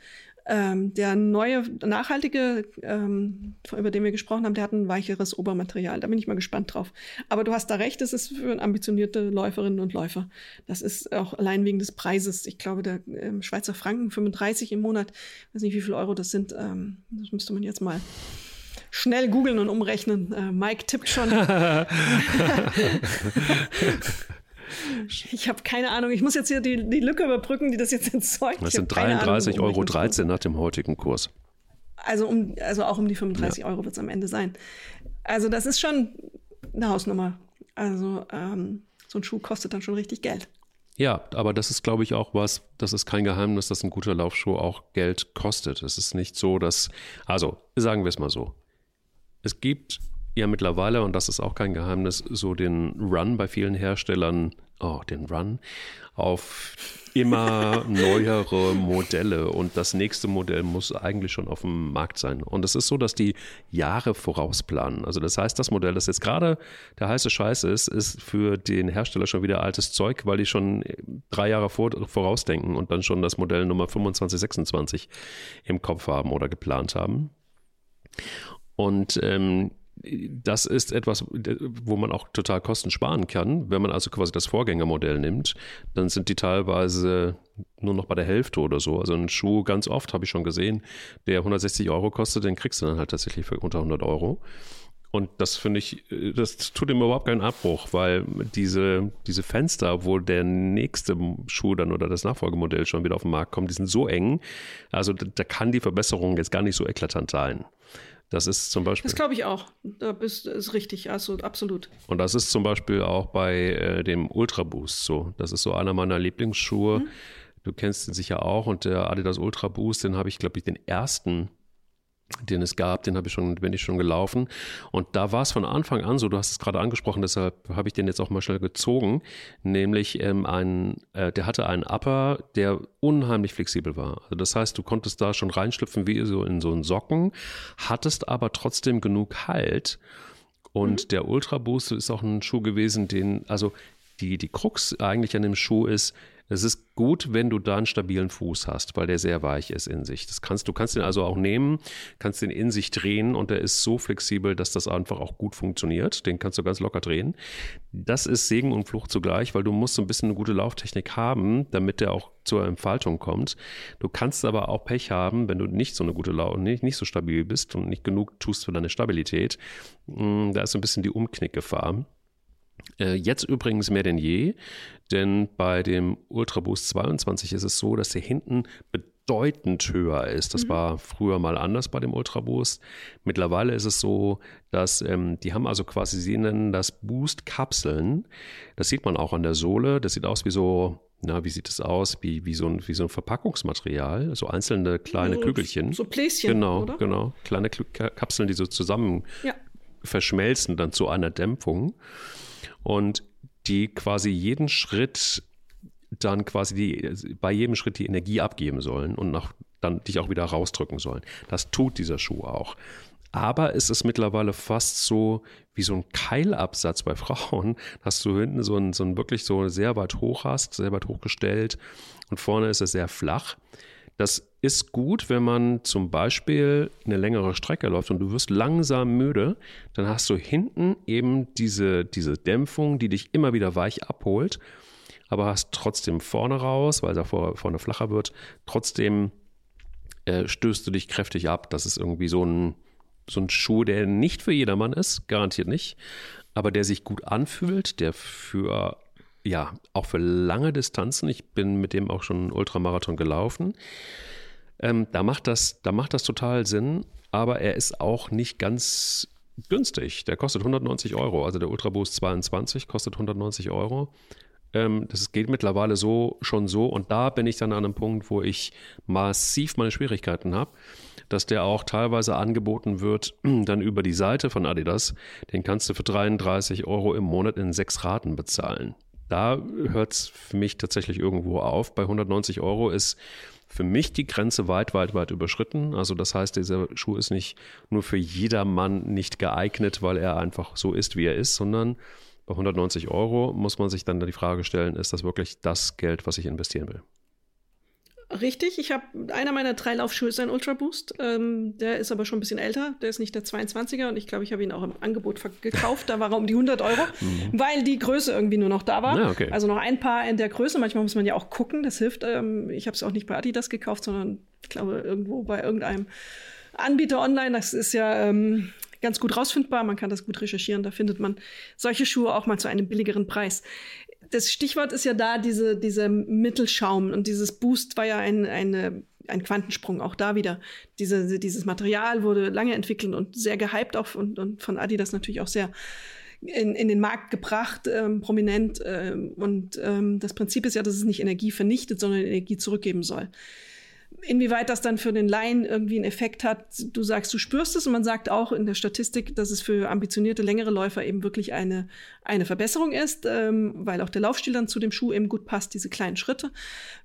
Ähm, der neue, nachhaltige, ähm, über den wir gesprochen haben, der hat ein weicheres Obermaterial. Da bin ich mal gespannt drauf. Aber du hast da recht, es ist für ambitionierte Läuferinnen und Läufer. Das ist auch allein wegen des Preises. Ich glaube, der ähm, Schweizer Franken 35 im Monat, weiß nicht, wie viel Euro das sind. Ähm, das müsste man jetzt mal schnell googeln und umrechnen. Äh, Mike tippt schon. ich habe keine Ahnung. Ich muss jetzt hier die, die Lücke überbrücken, die das jetzt erzeugt.
Das sind
keine Ahnung,
33,13
um
Euro
welchen Kurs.
nach dem heutigen Kurs.
Also, um, also auch um die 35 Euro wird es am Ende sein. Also das ist schon eine Hausnummer. Also ähm, so ein Schuh kostet dann schon richtig Geld.
Ja, aber das ist, glaube ich, auch was, das ist kein Geheimnis, dass ein guter Laufschuh auch Geld kostet. Es ist nicht so, dass, also sagen wir es mal so. Es gibt ja mittlerweile, und das ist auch kein Geheimnis, so den Run bei vielen Herstellern, oh, den Run auf immer neuere Modelle und das nächste Modell muss eigentlich schon auf dem Markt sein. Und es ist so, dass die Jahre vorausplanen. Also das heißt, das Modell, das jetzt gerade der heiße Scheiß ist, ist für den Hersteller schon wieder altes Zeug, weil die schon drei Jahre vor, vorausdenken und dann schon das Modell Nummer 25, 26 im Kopf haben oder geplant haben. Und ähm, das ist etwas, wo man auch total Kosten sparen kann. Wenn man also quasi das Vorgängermodell nimmt, dann sind die teilweise nur noch bei der Hälfte oder so. Also ein Schuh, ganz oft habe ich schon gesehen, der 160 Euro kostet, den kriegst du dann halt tatsächlich für unter 100 Euro. Und das finde ich, das tut ihm überhaupt keinen Abbruch, weil diese, diese Fenster, wo der nächste Schuh dann oder das Nachfolgemodell schon wieder auf den Markt kommt, die sind so eng. Also da, da kann die Verbesserung jetzt gar nicht so eklatant sein. Das ist zum Beispiel.
Das glaube ich auch. Da bist ist richtig, also absolut.
Und das ist zum Beispiel auch bei äh, dem Ultra Boost so. Das ist so einer meiner Lieblingsschuhe.
Mhm.
Du kennst ihn sicher auch. Und der Adidas Ultra Boost, den habe ich, glaube ich, den ersten, den es gab, den habe ich schon, bin ich schon gelaufen. Und da war es von Anfang an so, du hast es gerade angesprochen, deshalb habe ich den jetzt auch mal schnell gezogen, nämlich ähm, ein, äh, der hatte einen Upper, der unheimlich flexibel war. Also das heißt, du konntest da schon reinschlüpfen wie so in so einen Socken, hattest aber trotzdem genug Halt. Und der Ultra Boost ist auch ein Schuh gewesen, den, also die, die Krux eigentlich an dem Schuh ist, es ist gut, wenn du da einen stabilen Fuß hast, weil der sehr weich ist in sich. Das kannst, du kannst den also auch nehmen, kannst den in sich drehen und der ist so flexibel, dass das einfach auch gut funktioniert. Den kannst du ganz locker drehen. Das ist Segen und Fluch zugleich, weil du musst so ein bisschen eine gute Lauftechnik haben, damit der auch zur Entfaltung kommt. Du kannst aber auch Pech haben, wenn du nicht so eine gute Lauf, nicht, nicht so stabil bist und nicht genug tust für deine Stabilität. Mm, Da ist so ein bisschen die Umknickgefahr. Äh, Jetzt übrigens mehr denn je, denn bei dem Ultra Boost 22 ist es so, dass der hinten bedeutend höher ist. Das war früher mal anders bei dem Ultra Boost. Mittlerweile ist es so, dass ähm, die haben also quasi, sie nennen das Boost-Kapseln. Das sieht man auch an der Sohle. Das sieht aus wie so, na, wie sieht es aus? Wie, wie, so ein, wie so ein Verpackungsmaterial, so einzelne kleine
So-
Kügelchen.
So Pläschen,
Genau,
oder?
genau. Kleine Kapseln, die so zusammen
Ja.
verschmelzen dann zu einer Dämpfung und die quasi jeden Schritt dann quasi die, bei jedem Schritt die Energie abgeben sollen und nach, dann dich auch wieder rausdrücken sollen. Das tut dieser Schuh auch. Aber es ist mittlerweile fast so wie so ein Keilabsatz bei Frauen, dass du hinten so ein, so ein wirklich so sehr weit hoch hast, sehr weit hochgestellt und vorne ist es sehr flach. Das ist gut, wenn man zum Beispiel eine längere Strecke läuft und du wirst langsam müde, dann hast du hinten eben diese, diese Dämpfung, die dich immer wieder weich abholt, aber hast trotzdem vorne raus, weil es vorne flacher wird, trotzdem äh, stößt du dich kräftig ab. Das ist irgendwie so ein, so ein Schuh, der nicht für jedermann ist, garantiert nicht, aber der sich gut anfühlt, der für, ja, auch für lange Distanzen, ich bin mit dem auch schon einen Ultramarathon gelaufen, ähm, da, macht das, da macht das total Sinn, aber er ist auch nicht ganz günstig. Der kostet 190 Euro, also der Ultra Boost 22 kostet 190 Euro. Ähm, das geht mittlerweile so schon so und da bin ich dann an einem Punkt, wo ich massiv meine Schwierigkeiten habe dass der auch teilweise angeboten wird, dann über die Seite von Adidas. Den kannst du für 33 Euro im Monat in sechs Raten bezahlen. Da hört es für mich tatsächlich irgendwo auf. Bei 190 Euro ist für mich die Grenze weit, weit, weit überschritten. Also das heißt, dieser Schuh ist nicht nur für jedermann nicht geeignet, weil er einfach so ist, wie er ist, sondern bei 190 Euro muss man sich dann die Frage stellen, ist das wirklich das Geld, was ich investieren will?
Richtig, ich habe einer meiner drei Laufschuhe ist ein Ultra Boost. Ähm, der ist aber schon ein bisschen älter. Der ist nicht der 22er und ich glaube, ich habe ihn auch im Angebot gekauft. Da war er um die 100 Euro, mhm. weil die Größe irgendwie nur noch da war. Ja, okay. Also noch ein paar in der Größe. Manchmal muss man ja auch gucken, das hilft. Ähm, ich habe es auch nicht bei Adidas gekauft, sondern ich glaube irgendwo bei irgendeinem Anbieter online. Das ist ja ähm, ganz gut rausfindbar. Man kann das gut recherchieren. Da findet man solche Schuhe auch mal zu einem billigeren Preis das Stichwort ist ja da, diese, diese Mittelschaum und dieses Boost war ja ein, eine, ein Quantensprung, auch da wieder. Diese, dieses Material wurde lange entwickelt und sehr gehypt auch und, und von Adidas natürlich auch sehr in, in den Markt gebracht, ähm, prominent. Ähm, und ähm, das Prinzip ist ja, dass es nicht Energie vernichtet, sondern Energie zurückgeben soll. Inwieweit das dann für den Laien irgendwie einen Effekt hat, du sagst, du spürst es und man sagt auch in der Statistik, dass es für ambitionierte längere Läufer eben wirklich eine, eine Verbesserung ist, ähm, weil auch der Laufstil dann zu dem Schuh eben gut passt, diese kleinen Schritte.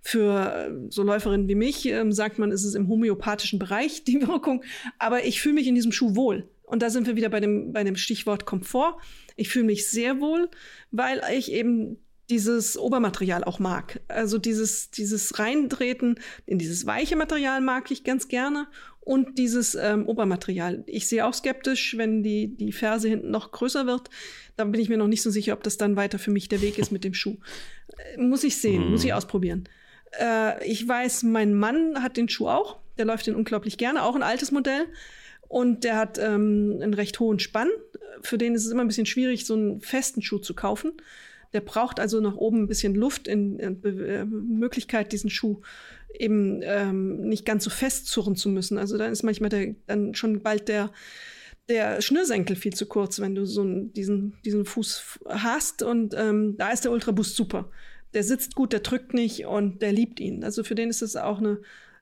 Für äh, so Läuferinnen wie mich ähm, sagt man, ist es im homöopathischen Bereich die Wirkung, aber ich fühle mich in diesem Schuh wohl. Und da sind wir wieder bei dem, bei dem Stichwort Komfort. Ich fühle mich sehr wohl, weil ich eben dieses Obermaterial auch mag. Also dieses, dieses Reintreten in dieses weiche Material mag ich ganz gerne und dieses ähm, Obermaterial. Ich sehe auch skeptisch, wenn die, die Ferse hinten noch größer wird. Da bin ich mir noch nicht so sicher, ob das dann weiter für mich der Weg ist mit dem Schuh. Äh, muss ich sehen, hm. muss ich ausprobieren. Äh, ich weiß, mein Mann hat den Schuh auch. Der läuft den unglaublich gerne, auch ein altes Modell. Und der hat ähm, einen recht hohen Spann. Für den ist es immer ein bisschen schwierig, so einen festen Schuh zu kaufen. Der braucht also nach oben ein bisschen Luft in, in äh, Möglichkeit, diesen Schuh eben ähm, nicht ganz so festzurren zu müssen. Also dann ist manchmal der, dann schon bald der, der Schnürsenkel viel zu kurz, wenn du so diesen, diesen Fuß hast. Und ähm, da ist der Ultraboost super. Der sitzt gut, der drückt nicht und der liebt ihn. Also für den ist es auch eine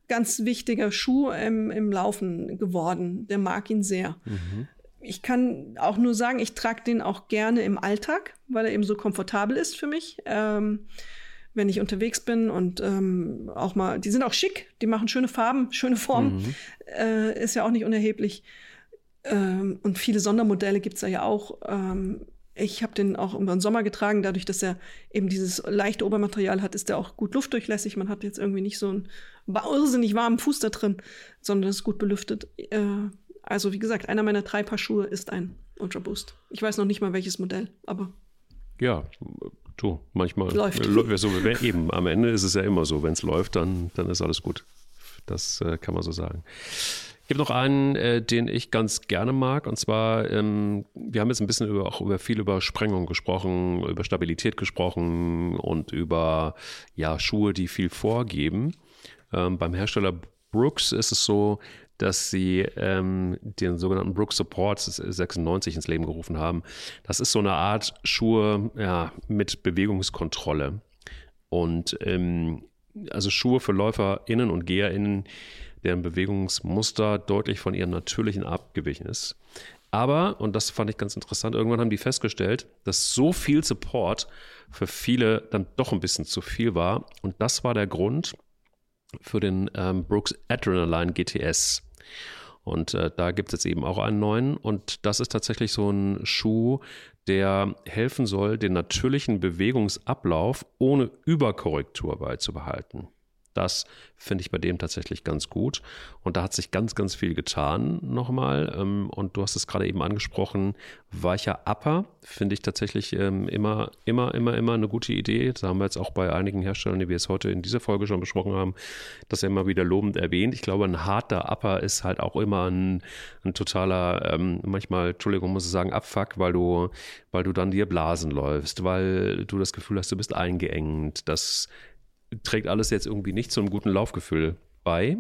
ganz wichtiger Schuh im, im Laufen geworden. Der mag ihn sehr. Mhm ich kann auch nur sagen, ich trage den auch gerne im Alltag, weil er eben so komfortabel ist für mich. Ähm, wenn ich unterwegs bin und ähm, auch mal, die sind auch schick, die machen schöne Farben, schöne Formen, mhm. äh, ist ja auch nicht unerheblich. Ähm, und viele Sondermodelle gibt es da ja auch. Ähm, ich habe den auch über den Sommer getragen, dadurch, dass er eben dieses leichte Obermaterial hat, ist er auch gut luftdurchlässig. Man hat jetzt irgendwie nicht so einen irrsinnig warmen Fuß da drin, sondern es ist gut belüftet. Äh, also wie gesagt, einer meiner drei Paar Schuhe ist ein Ultra Boost. Ich weiß noch nicht mal welches Modell, aber.
Ja, du, manchmal
läuft.
Äh, so, eben, am Ende ist es ja immer so, wenn es läuft, dann, dann ist alles gut. Das äh, kann man so sagen. Es gibt noch einen, äh, den ich ganz gerne mag, und zwar, ähm, wir haben jetzt ein bisschen über, auch über viel über Sprengung gesprochen, über Stabilität gesprochen und über ja, Schuhe, die viel vorgeben. Ähm, beim Hersteller Brooks ist es so, dass sie ähm, den sogenannten Brook Support 96 ins Leben gerufen haben. Das ist so eine Art Schuhe ja, mit Bewegungskontrolle. Und ähm, also Schuhe für LäuferInnen und GeherInnen, deren Bewegungsmuster deutlich von ihrem natürlichen abgewichen ist. Aber, und das fand ich ganz interessant, irgendwann haben die festgestellt, dass so viel Support für viele dann doch ein bisschen zu viel war. Und das war der Grund für den ähm, Brooks Adrenaline GTS. Und äh, da gibt es jetzt eben auch einen neuen. Und das ist tatsächlich so ein Schuh, der helfen soll, den natürlichen Bewegungsablauf ohne Überkorrektur beizubehalten. Das finde ich bei dem tatsächlich ganz gut. Und da hat sich ganz, ganz viel getan nochmal. Ähm, und du hast es gerade eben angesprochen, weicher Upper finde ich tatsächlich ähm, immer, immer, immer, immer eine gute Idee. Das haben wir jetzt auch bei einigen Herstellern, die wir jetzt heute in dieser Folge schon besprochen haben, das immer wieder lobend erwähnt. Ich glaube, ein harter Upper ist halt auch immer ein, ein totaler, ähm, manchmal, Entschuldigung, muss ich sagen, Abfuck, weil du, weil du dann dir Blasen läufst, weil du das Gefühl hast, du bist eingeengt. Das trägt alles jetzt irgendwie nicht zu einem guten Laufgefühl bei.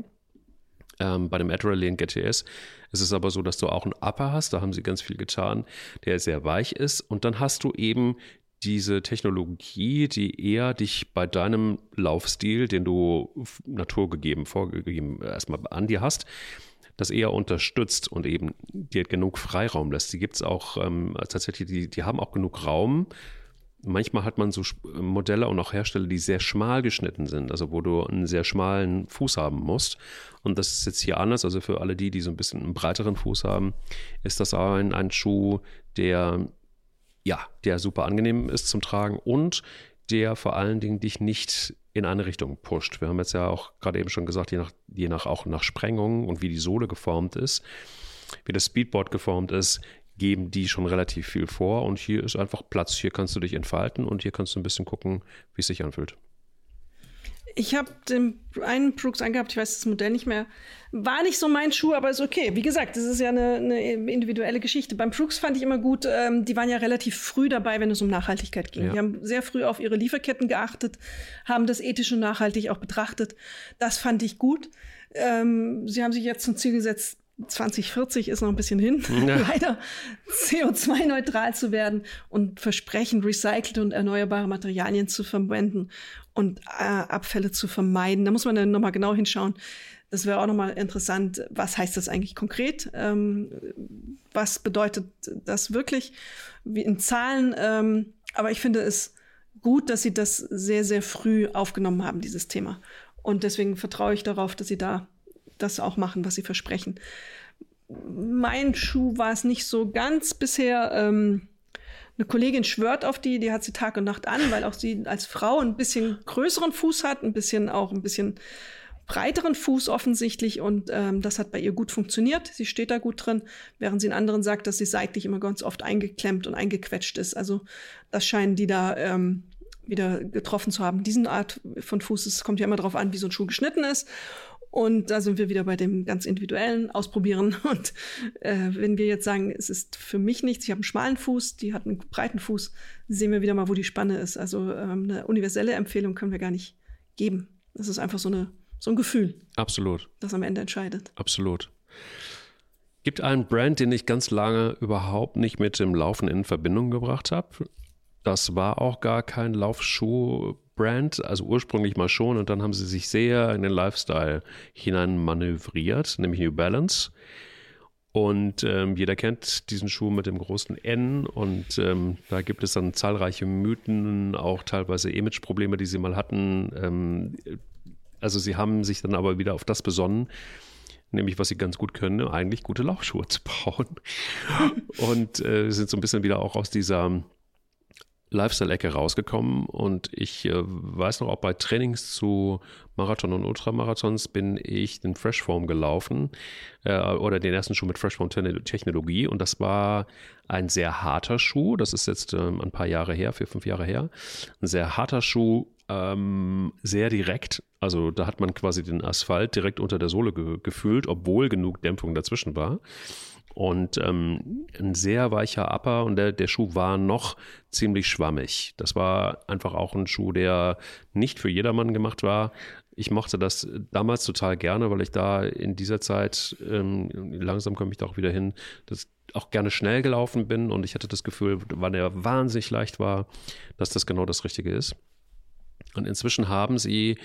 Ähm, bei dem Adrenaline GTS ist es aber so, dass du auch einen Upper hast, da haben sie ganz viel getan, der sehr weich ist. Und dann hast du eben diese Technologie, die eher dich bei deinem Laufstil, den du naturgegeben, vorgegeben erstmal an dir hast, das eher unterstützt und eben dir genug Freiraum lässt. Die gibt es auch ähm, tatsächlich, die, die haben auch genug Raum, manchmal hat man so Modelle und auch Hersteller, die sehr schmal geschnitten sind, also wo du einen sehr schmalen Fuß haben musst. Und das ist jetzt hier anders. Also für alle die, die so ein bisschen einen breiteren Fuß haben, ist das ein, ein Schuh, der ja, der super angenehm ist zum Tragen und der vor allen Dingen dich nicht in eine Richtung pusht. Wir haben jetzt ja auch gerade eben schon gesagt, je nach, je nach auch nach Sprengung und wie die Sohle geformt ist, wie das Speedboard geformt ist, geben die schon relativ viel vor und hier ist einfach Platz. Hier kannst du dich entfalten und hier kannst du ein bisschen gucken, wie es sich anfühlt.
Ich habe den einen Brooks angehabt, ich weiß das Modell nicht mehr. War nicht so mein Schuh, aber ist okay. Wie gesagt, das ist ja eine, eine individuelle Geschichte. Beim Brooks fand ich immer gut, ähm, die waren ja relativ früh dabei, wenn es um Nachhaltigkeit ging. Ja. Die haben sehr früh auf ihre Lieferketten geachtet, haben das ethisch und nachhaltig auch betrachtet. Das fand ich gut. Ähm, sie haben sich jetzt zum Ziel gesetzt, 2040 ist noch ein bisschen hin, ja. leider CO2-neutral zu werden und versprechen, recycelte und erneuerbare Materialien zu verwenden und äh, Abfälle zu vermeiden. Da muss man dann nochmal genau hinschauen. Das wäre auch nochmal interessant. Was heißt das eigentlich konkret? Ähm, was bedeutet das wirklich? Wie in Zahlen? Ähm, aber ich finde es gut, dass Sie das sehr, sehr früh aufgenommen haben, dieses Thema. Und deswegen vertraue ich darauf, dass Sie da das auch machen, was sie versprechen. Mein Schuh war es nicht so ganz bisher. Ähm, eine Kollegin schwört auf die, die hat sie Tag und Nacht an, weil auch sie als Frau ein bisschen größeren Fuß hat, ein bisschen auch ein bisschen breiteren Fuß offensichtlich und ähm, das hat bei ihr gut funktioniert. Sie steht da gut drin, während sie in anderen sagt, dass sie seitlich immer ganz oft eingeklemmt und eingequetscht ist. Also das scheinen die da ähm, wieder getroffen zu haben. Diesen Art von Fuß, es kommt ja immer darauf an, wie so ein Schuh geschnitten ist. Und da sind wir wieder bei dem ganz individuellen Ausprobieren. Und äh, wenn wir jetzt sagen, es ist für mich nichts, ich habe einen schmalen Fuß, die hat einen breiten Fuß, sehen wir wieder mal, wo die Spanne ist. Also ähm, eine universelle Empfehlung können wir gar nicht geben. Das ist einfach so, eine, so ein Gefühl.
Absolut.
Das am Ende entscheidet.
Absolut. Gibt einen Brand, den ich ganz lange überhaupt nicht mit dem Laufen in Verbindung gebracht habe. Das war auch gar kein Laufschuh Brand, also ursprünglich mal schon, und dann haben sie sich sehr in den Lifestyle hinein manövriert, nämlich New Balance. Und ähm, jeder kennt diesen Schuh mit dem großen N und ähm, da gibt es dann zahlreiche Mythen, auch teilweise Imageprobleme, die sie mal hatten. Ähm, also sie haben sich dann aber wieder auf das besonnen, nämlich was sie ganz gut können, eigentlich gute Laufschuhe zu bauen. und äh, sind so ein bisschen wieder auch aus dieser Lifestyle-Ecke rausgekommen und ich äh, weiß noch, auch bei Trainings zu Marathon und Ultramarathons bin ich den Freshform gelaufen äh, oder den ersten Schuh mit Freshform-Technologie und das war ein sehr harter Schuh. Das ist jetzt ähm, ein paar Jahre her, vier, fünf Jahre her. Ein sehr harter Schuh, ähm, sehr direkt. Also da hat man quasi den Asphalt direkt unter der Sohle ge gefühlt, obwohl genug Dämpfung dazwischen war und ähm, ein sehr weicher Upper und der, der Schuh war noch ziemlich schwammig. Das war einfach auch ein Schuh, der nicht für jedermann gemacht war. Ich mochte das damals total gerne, weil ich da in dieser Zeit, ähm, langsam komme ich da auch wieder hin, das auch gerne schnell gelaufen bin und ich hatte das Gefühl, weil er wahnsinnig leicht war, dass das genau das Richtige ist. Und inzwischen haben sie,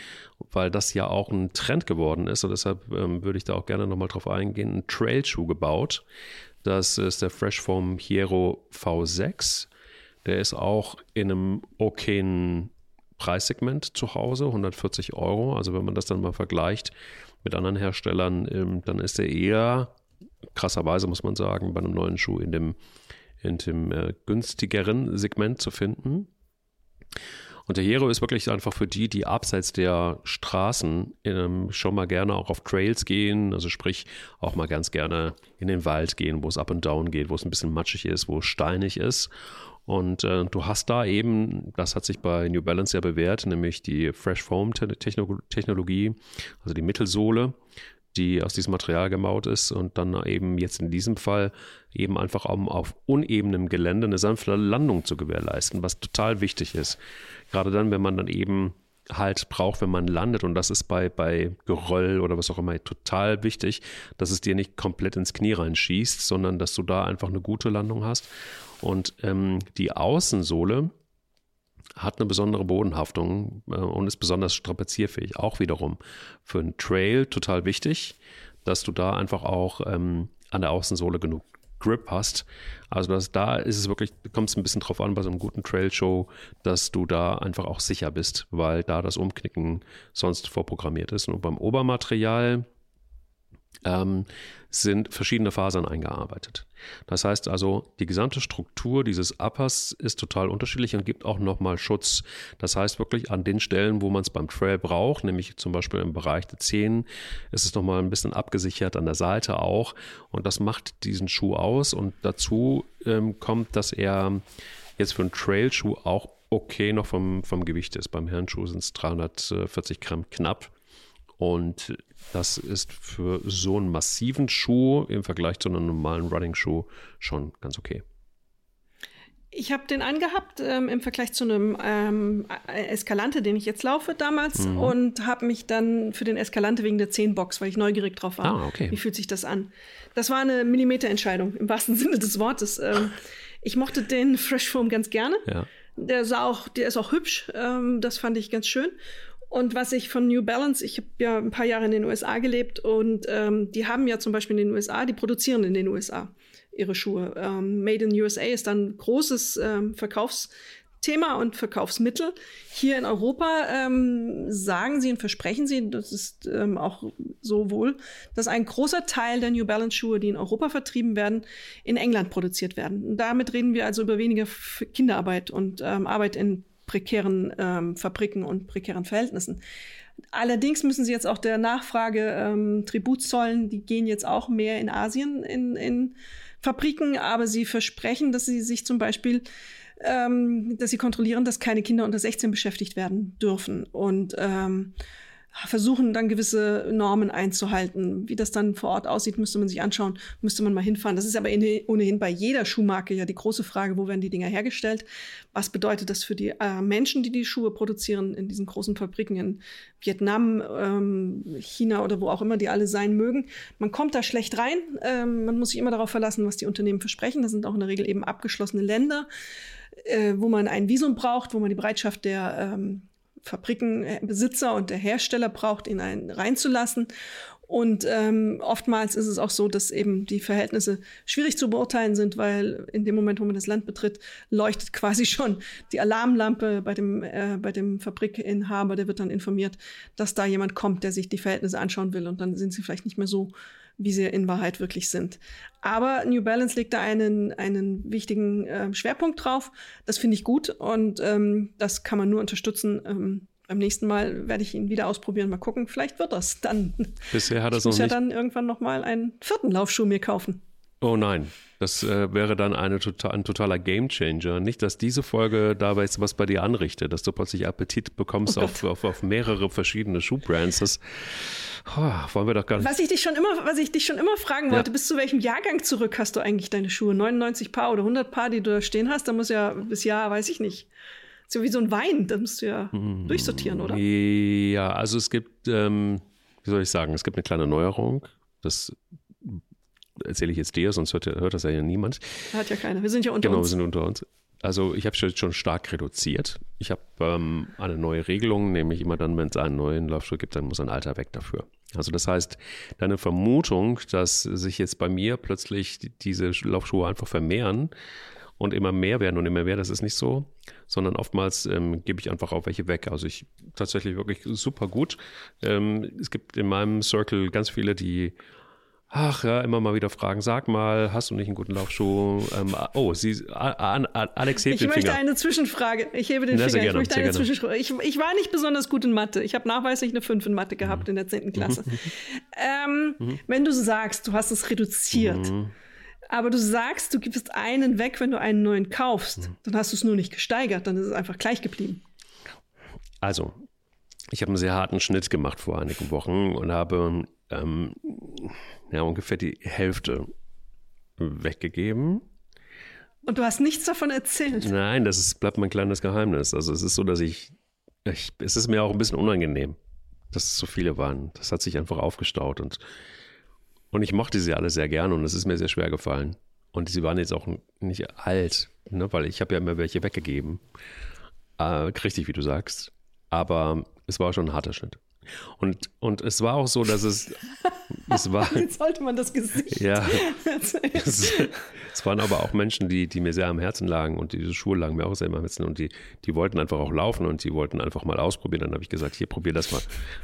weil das ja auch ein Trend geworden ist, und deshalb ähm, würde ich da auch gerne nochmal drauf eingehen, einen Trailschuh gebaut. Das ist der Freshform Hero V6. Der ist auch in einem okayen Preissegment zu Hause, 140 Euro. Also wenn man das dann mal vergleicht mit anderen Herstellern, ähm, dann ist er eher krasserweise muss man sagen, bei einem neuen Schuh in dem, in dem äh, günstigeren Segment zu finden. Und der Hero ist wirklich einfach für die, die abseits der Straßen ähm, schon mal gerne auch auf Trails gehen, also sprich auch mal ganz gerne in den Wald gehen, wo es up und down geht, wo es ein bisschen matschig ist, wo es steinig ist. Und äh, du hast da eben, das hat sich bei New Balance ja bewährt, nämlich die Fresh Foam Technologie, also die Mittelsohle, die aus diesem Material gemaut ist und dann eben jetzt in diesem Fall eben einfach um auf unebenem Gelände eine sanfte Landung zu gewährleisten, was total wichtig ist. Gerade dann, wenn man dann eben halt braucht, wenn man landet. Und das ist bei, bei Geröll oder was auch immer total wichtig, dass es dir nicht komplett ins Knie reinschießt, sondern dass du da einfach eine gute Landung hast. Und ähm, die Außensohle hat eine besondere Bodenhaftung äh, und ist besonders strapazierfähig. Auch wiederum für einen Trail total wichtig, dass du da einfach auch ähm, an der Außensohle genug Grip hast. Also das, da ist es wirklich, kommt es ein bisschen drauf an bei so einem guten Trail-Show, dass du da einfach auch sicher bist, weil da das Umknicken sonst vorprogrammiert ist. Und beim Obermaterial ähm, sind verschiedene Fasern eingearbeitet. Das heißt also, die gesamte Struktur dieses Uppers ist total unterschiedlich und gibt auch nochmal Schutz. Das heißt wirklich an den Stellen, wo man es beim Trail braucht, nämlich zum Beispiel im Bereich der Zehen, ist es nochmal ein bisschen abgesichert, an der Seite auch. Und das macht diesen Schuh aus. Und dazu ähm, kommt, dass er jetzt für einen Trailschuh auch okay noch vom, vom Gewicht ist. Beim Herrenschuh sind es 340 Gramm knapp. Und das ist für so einen massiven Schuh im Vergleich zu einem normalen Running-Schuh schon ganz okay.
Ich habe den angehabt ähm, im Vergleich zu einem ähm, Escalante, den ich jetzt laufe damals mhm. und habe mich dann für den Escalante wegen der 10-Box, weil ich neugierig drauf war. Ah, okay. Wie fühlt sich das an? Das war eine Millimeterentscheidung im wahrsten Sinne des Wortes. Ähm, ich mochte den Fresh Foam ganz gerne. Ja. Der sah auch, der ist auch hübsch. Ähm, das fand ich ganz schön. Und was ich von New Balance, ich habe ja ein paar Jahre in den USA gelebt und ähm, die haben ja zum Beispiel in den USA, die produzieren in den USA ihre Schuhe. Ähm, Made in USA ist dann großes ähm, Verkaufsthema und Verkaufsmittel. Hier in Europa ähm, sagen sie und versprechen sie, das ist ähm, auch so wohl, dass ein großer Teil der New Balance Schuhe, die in Europa vertrieben werden, in England produziert werden. Und damit reden wir also über weniger Kinderarbeit und ähm, Arbeit in prekären ähm, Fabriken und prekären Verhältnissen. Allerdings müssen sie jetzt auch der Nachfrage ähm, Tribut zollen. Die gehen jetzt auch mehr in Asien in, in Fabriken, aber sie versprechen, dass sie sich zum Beispiel ähm, dass sie kontrollieren, dass keine Kinder unter 16 beschäftigt werden dürfen. Und ähm, versuchen dann gewisse Normen einzuhalten. Wie das dann vor Ort aussieht, müsste man sich anschauen, müsste man mal hinfahren. Das ist aber ohnehin bei jeder Schuhmarke ja die große Frage, wo werden die Dinger hergestellt? Was bedeutet das für die äh, Menschen, die die Schuhe produzieren in diesen großen Fabriken in Vietnam, ähm, China oder wo auch immer die alle sein mögen? Man kommt da schlecht rein. Ähm, man muss sich immer darauf verlassen, was die Unternehmen versprechen. Das sind auch in der Regel eben abgeschlossene Länder, äh, wo man ein Visum braucht, wo man die Bereitschaft der ähm, Fabrikenbesitzer und der Hersteller braucht, ihn ein, reinzulassen. Und ähm, oftmals ist es auch so, dass eben die Verhältnisse schwierig zu beurteilen sind, weil in dem Moment, wo man das Land betritt, leuchtet quasi schon die Alarmlampe bei dem, äh, bei dem Fabrikinhaber. Der wird dann informiert, dass da jemand kommt, der sich die Verhältnisse anschauen will. Und dann sind sie vielleicht nicht mehr so wie sie in Wahrheit wirklich sind. Aber New Balance legt da einen, einen wichtigen äh, Schwerpunkt drauf. Das finde ich gut und ähm, das kann man nur unterstützen. Ähm, beim nächsten Mal werde ich ihn wieder ausprobieren, mal gucken. Vielleicht wird das dann.
Bisher hat er
so
nicht.
Ich muss ja dann irgendwann noch mal einen vierten Laufschuh mir kaufen.
Oh nein, das äh, wäre dann eine total, ein totaler Gamechanger. Nicht, dass diese Folge dabei was bei dir anrichtet, dass du plötzlich Appetit bekommst oh auf, auf, auf, mehrere verschiedene Schuhbrands. Das oh, wollen wir doch gar nicht.
Was ich dich schon immer, was ich dich schon immer fragen wollte, ja. bis zu welchem Jahrgang zurück hast du eigentlich deine Schuhe? 99 Paar oder 100 Paar, die du da stehen hast? Da muss ja bis Jahr, weiß ich nicht. So wie so ein Wein, da musst du ja mm, durchsortieren, oder?
Ja, also es gibt, ähm, wie soll ich sagen, es gibt eine kleine Neuerung. Das erzähle ich jetzt dir, sonst hört, hört das ja niemand.
Hat ja keiner. Wir sind ja unter
genau,
uns.
Genau, wir sind unter uns. Also ich habe schon, schon stark reduziert. Ich habe ähm, eine neue Regelung, nämlich immer dann, wenn es einen neuen Laufschuh gibt, dann muss ein alter weg dafür. Also das heißt, deine Vermutung, dass sich jetzt bei mir plötzlich diese Laufschuhe einfach vermehren und immer mehr werden und immer mehr, das ist nicht so, sondern oftmals ähm, gebe ich einfach auch welche weg. Also ich tatsächlich wirklich super gut. Ähm, es gibt in meinem Circle ganz viele, die Ach ja, immer mal wieder fragen. Sag mal, hast du nicht einen guten Laufschuh? Ähm, oh, sie, a, a, Alex hebt
ich
den Finger.
Ich möchte eine Zwischenfrage. Ich hebe den
Na,
Finger.
gerne,
ich möchte eine. Zwischenfrage. Ich, ich, war nicht besonders gut in Mathe. Ich habe nachweislich eine 5 in Mathe gehabt in der 10. Klasse. ähm,
Mhm.
wenn du sagst, du hast es reduziert, aber du sagst, du gibst einen weg, wenn du einen neuen kaufst,
Mhm.
dann hast du es nur nicht gesteigert, dann ist es einfach gleich geblieben.
Also, ich habe einen sehr harten Schnitt gemacht vor einigen Wochen und habe ähm, ja, ungefähr die Hälfte weggegeben.
Und du hast nichts davon erzählt.
Nein, das ist, bleibt mein kleines Geheimnis. Also es ist so, dass ich, ich, es ist mir auch ein bisschen unangenehm, dass es so viele waren. Das hat sich einfach aufgestaut und, und ich mochte sie alle sehr gerne und es ist mir sehr schwer gefallen. Und sie waren jetzt auch nicht alt, ne, weil ich habe ja immer welche weggegeben. Äh, richtig, wie du sagst. Aber es war schon ein harter Schnitt. Und, und es war auch so, dass es, es war,
Jetzt sollte man das Gesicht.
ja, es, es waren aber auch Menschen, die, die mir sehr am Herzen lagen und diese Schuhe lagen mir auch sehr am Herzen und die, die wollten einfach auch laufen und die wollten einfach mal ausprobieren. Dann habe ich gesagt, hier, probier das mal.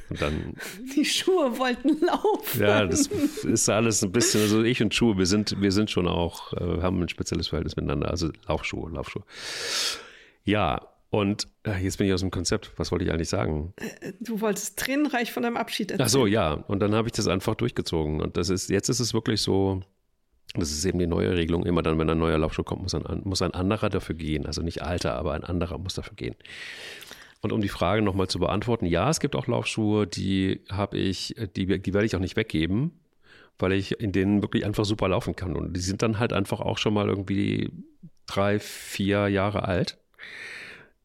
Und dann,
Die Schuhe wollten laufen.
ja, das ist alles ein bisschen, also ich und Schuhe, wir sind, wir sind schon auch, äh, haben ein spezielles Verhältnis miteinander. Also Laufschuhe, Laufschuhe. Ja, und äh, jetzt bin ich aus dem Konzept. Was wollte ich eigentlich sagen?
Du wolltest tränenreich von deinem Abschied erzählen.
Ach so, ja. Und dann habe ich das einfach durchgezogen. Und das ist, jetzt ist es wirklich so, das ist eben die neue Regelung. Immer dann, wenn ein neuer Laufschuh kommt, muss ein, muss ein anderer dafür gehen. Also nicht alter, aber ein anderer muss dafür gehen. Und um die Frage nochmal zu beantworten, ja, es gibt auch Laufschuhe, die habe ich, die, die werde ich auch nicht weggeben, weil ich in denen wirklich einfach super laufen kann. Und die sind dann halt einfach auch schon mal irgendwie drei, vier Jahre alt.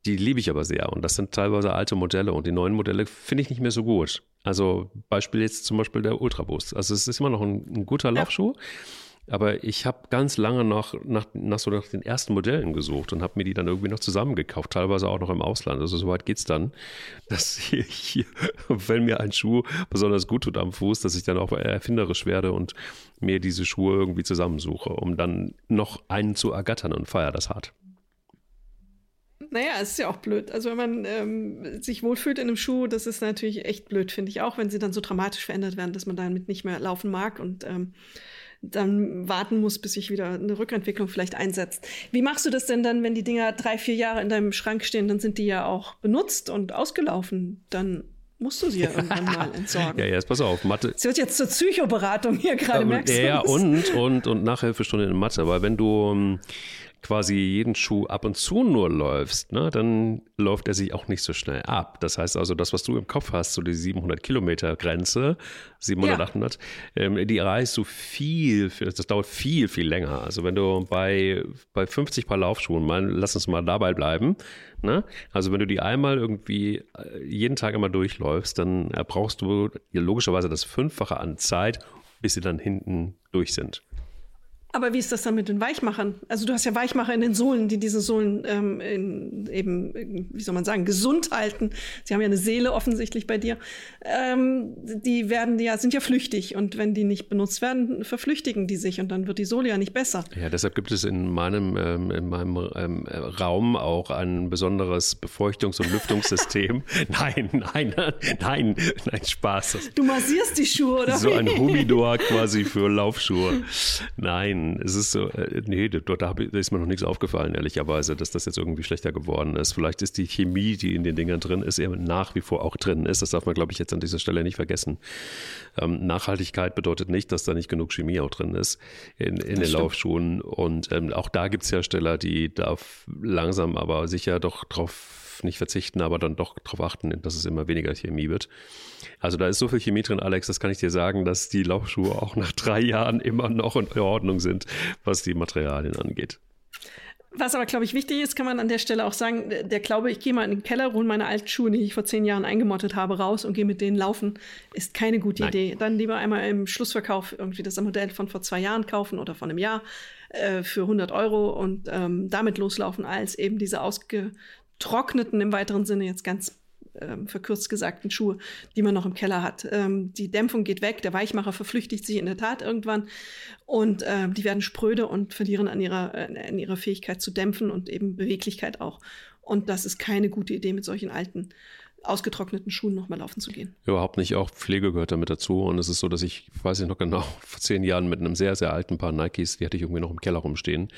Die liebe ich aber sehr und das sind teilweise alte Modelle und die neuen Modelle finde ich nicht mehr so gut. Also Beispiel jetzt zum Beispiel der Ultraboost. Also es ist immer noch ein, ein guter Laufschuh, aber ich habe ganz lange noch nach, nach so nach den ersten Modellen gesucht und habe mir die dann irgendwie noch zusammengekauft, teilweise auch noch im Ausland. Also soweit geht's dann, dass ich, hier, wenn mir ein Schuh besonders gut tut am Fuß, dass ich dann auch erfinderisch werde und mir diese Schuhe irgendwie zusammensuche, um dann noch einen zu ergattern und feier das hart.
Naja, es ist ja auch blöd. Also wenn man ähm, sich wohlfühlt in einem Schuh, das ist natürlich echt blöd, finde ich auch, wenn sie dann so dramatisch verändert werden, dass man damit nicht mehr laufen mag und ähm, dann warten muss, bis sich wieder eine Rückentwicklung vielleicht einsetzt. Wie machst du das denn dann, wenn die Dinger drei, vier Jahre in deinem Schrank stehen, dann sind die ja auch benutzt und ausgelaufen. Dann musst du sie ja irgendwann mal entsorgen.
Ja, jetzt pass auf, Mathe.
Es wird jetzt zur Psychoberatung hier gerade, merkst du?
Ja, und, und, und Nachhilfestunde in Mathe. Aber wenn du ähm, quasi jeden Schuh ab und zu nur läufst, ne, dann läuft er sich auch nicht so schnell ab. Das heißt also, das, was du im Kopf hast, so die 700 Kilometer Grenze, 700,
Ja.
800, ähm, die erreichst du viel, viel, das dauert viel, viel länger. Also wenn du bei, bei 50 Paar Laufschuhen, mal, lass uns mal dabei bleiben, ne? also wenn du die einmal irgendwie äh, jeden Tag immer durchläufst, dann brauchst du logischerweise das Fünffache an Zeit, bis sie dann hinten durch sind.
Aber wie ist das dann mit den Weichmachern? Also du hast ja Weichmacher in den Sohlen, die diese Sohlen ähm, in, eben, wie soll man sagen, gesund halten. Sie haben ja eine Seele offensichtlich bei dir. Ähm, die werden ja, sind ja flüchtig und wenn die nicht benutzt werden, verflüchtigen die sich und dann wird die Sohle ja nicht besser.
Ja, deshalb gibt es in meinem, ähm, in meinem ähm, äh, Raum auch ein besonderes Befeuchtungs- und Lüftungssystem. nein, nein, nein, nein, Spaß.
Du massierst die Schuhe, oder?
so ein Humidor quasi für Laufschuhe. Nein, es ist so, äh, nee, da, ist mir noch nichts aufgefallen, ehrlicherweise, dass das jetzt irgendwie schlechter geworden ist. Vielleicht ist die Chemie, die in den Dingern drin ist, eben nach wie vor auch drin ist. Das darf man, glaube ich, jetzt an dieser Stelle nicht vergessen. Ähm, Nachhaltigkeit bedeutet nicht, dass da nicht genug Chemie auch drin ist in, in den
stimmt.
Laufschuhen. Und ähm, auch da gibt es Hersteller, die da langsam aber sicher doch drauf nicht verzichten, aber dann doch darauf achten, dass es immer weniger Chemie wird. Also da ist so viel Chemie drin, Alex, das kann ich dir sagen, dass die Laufschuhe auch nach drei Jahren immer noch in Ordnung sind, was die Materialien angeht.
Was aber, glaube ich, wichtig ist, kann man an der Stelle auch sagen, der Glaube, ich gehe mal in den Keller, hole meine alten Schuhe, die ich vor zehn Jahren eingemottet habe, raus und gehe mit denen laufen, ist keine gute
Nein.
Idee. Dann lieber einmal im Schlussverkauf irgendwie das Modell von vor zwei Jahren kaufen oder von einem Jahr äh, für 100 Euro und ähm, damit loslaufen, als eben diese ausgetrockneten, im weiteren Sinne jetzt ganz ähm, verkürzt gesagten Schuhe, die man noch im Keller hat. Ähm, die Dämpfung geht weg, der Weichmacher verflüchtigt sich in der Tat irgendwann und ähm, die werden spröde und verlieren an ihrer, äh, an ihrer Fähigkeit zu dämpfen und eben Beweglichkeit auch. Und das ist keine gute Idee mit solchen alten ausgetrockneten Schuhen nochmal laufen zu gehen.
Überhaupt nicht. Auch Pflege gehört damit dazu. Und es ist so, dass ich, weiß ich noch genau, vor zehn Jahren mit einem sehr, sehr alten Paar Nikes, die hatte ich irgendwie noch im Keller rumstehen.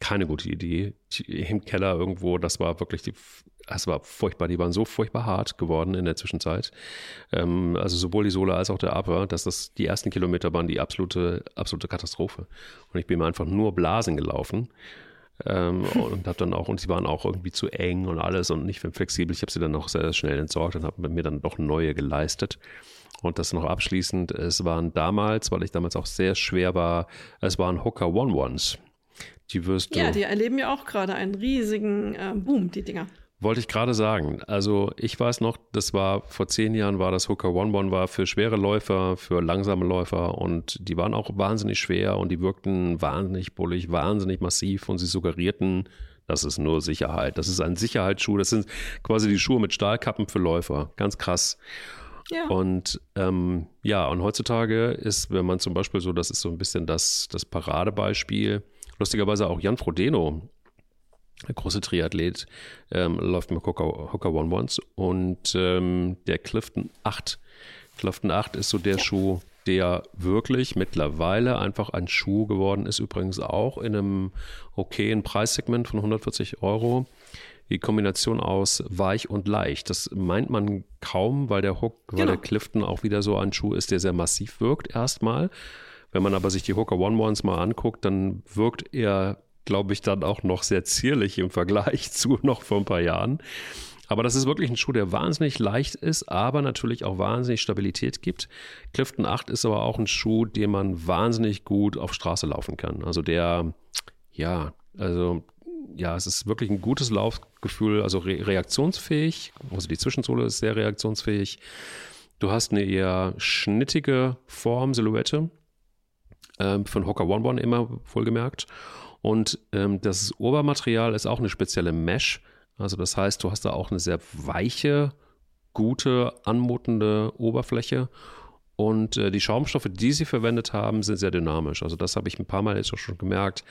Keine gute Idee. Im Keller irgendwo, das war wirklich die, es war furchtbar. Die waren so furchtbar hart geworden in der Zwischenzeit. Ähm, also sowohl die Sohle als auch der Upper, dass das die ersten Kilometer waren die absolute, absolute Katastrophe. Und ich bin mir einfach nur Blasen gelaufen. Ähm, und habe dann auch, und sie waren auch irgendwie zu eng und alles und nicht flexibel. Ich habe sie dann noch sehr, sehr schnell entsorgt und habe mir dann doch neue geleistet. Und das noch abschließend, es waren damals, weil ich damals auch sehr schwer war, es waren Hooker One-Ones.
Die wirst du. Ja, die erleben ja auch gerade einen riesigen äh, Boom, die Dinger.
Wollte ich gerade sagen. Also ich weiß noch, das war vor zehn Jahren war das Hooker One One war für schwere Läufer, für langsame Läufer und die waren auch wahnsinnig schwer und die wirkten wahnsinnig bullig, wahnsinnig massiv und sie suggerierten, das ist nur Sicherheit. Das ist ein Sicherheitsschuh. Das sind quasi die Schuhe mit Stahlkappen für Läufer. Ganz krass. Ja. Und ähm, ja, und heutzutage ist, wenn man zum Beispiel so, das ist so ein bisschen das, das Paradebeispiel, lustigerweise auch Jan Frodeno der große Triathlet, ähm, läuft mit Hooker, Hooker One Ones und ähm, der Clifton 8. Clifton 8 ist so der ja. Schuh, der wirklich mittlerweile einfach ein Schuh geworden ist, übrigens auch in einem okayen Preissegment von 140 Euro. Die Kombination aus weich und leicht, das meint man kaum, weil der Hook, genau. weil der Clifton auch wieder so ein Schuh ist, der sehr massiv wirkt erstmal. Wenn man aber sich die Hooker One Ones mal anguckt, dann wirkt er glaube ich, dann auch noch sehr zierlich im Vergleich zu noch vor ein paar Jahren. Aber das ist wirklich ein Schuh, der wahnsinnig leicht ist, aber natürlich auch wahnsinnig Stabilität gibt. Clifton 8 ist aber auch ein Schuh, den man wahnsinnig gut auf Straße laufen kann. Also der, ja, also ja, es ist wirklich ein gutes Laufgefühl, also re reaktionsfähig. Also die Zwischensohle ist sehr reaktionsfähig. Du hast eine eher schnittige Form, Silhouette. Ähm, von Hocker One One immer wohlgemerkt. Und ähm, das Obermaterial ist auch eine spezielle Mesh. Also das heißt, du hast da auch eine sehr weiche, gute, anmutende Oberfläche. Und äh, die Schaumstoffe, die sie verwendet haben, sind sehr dynamisch. Also das habe ich ein paar Mal jetzt auch schon gemerkt.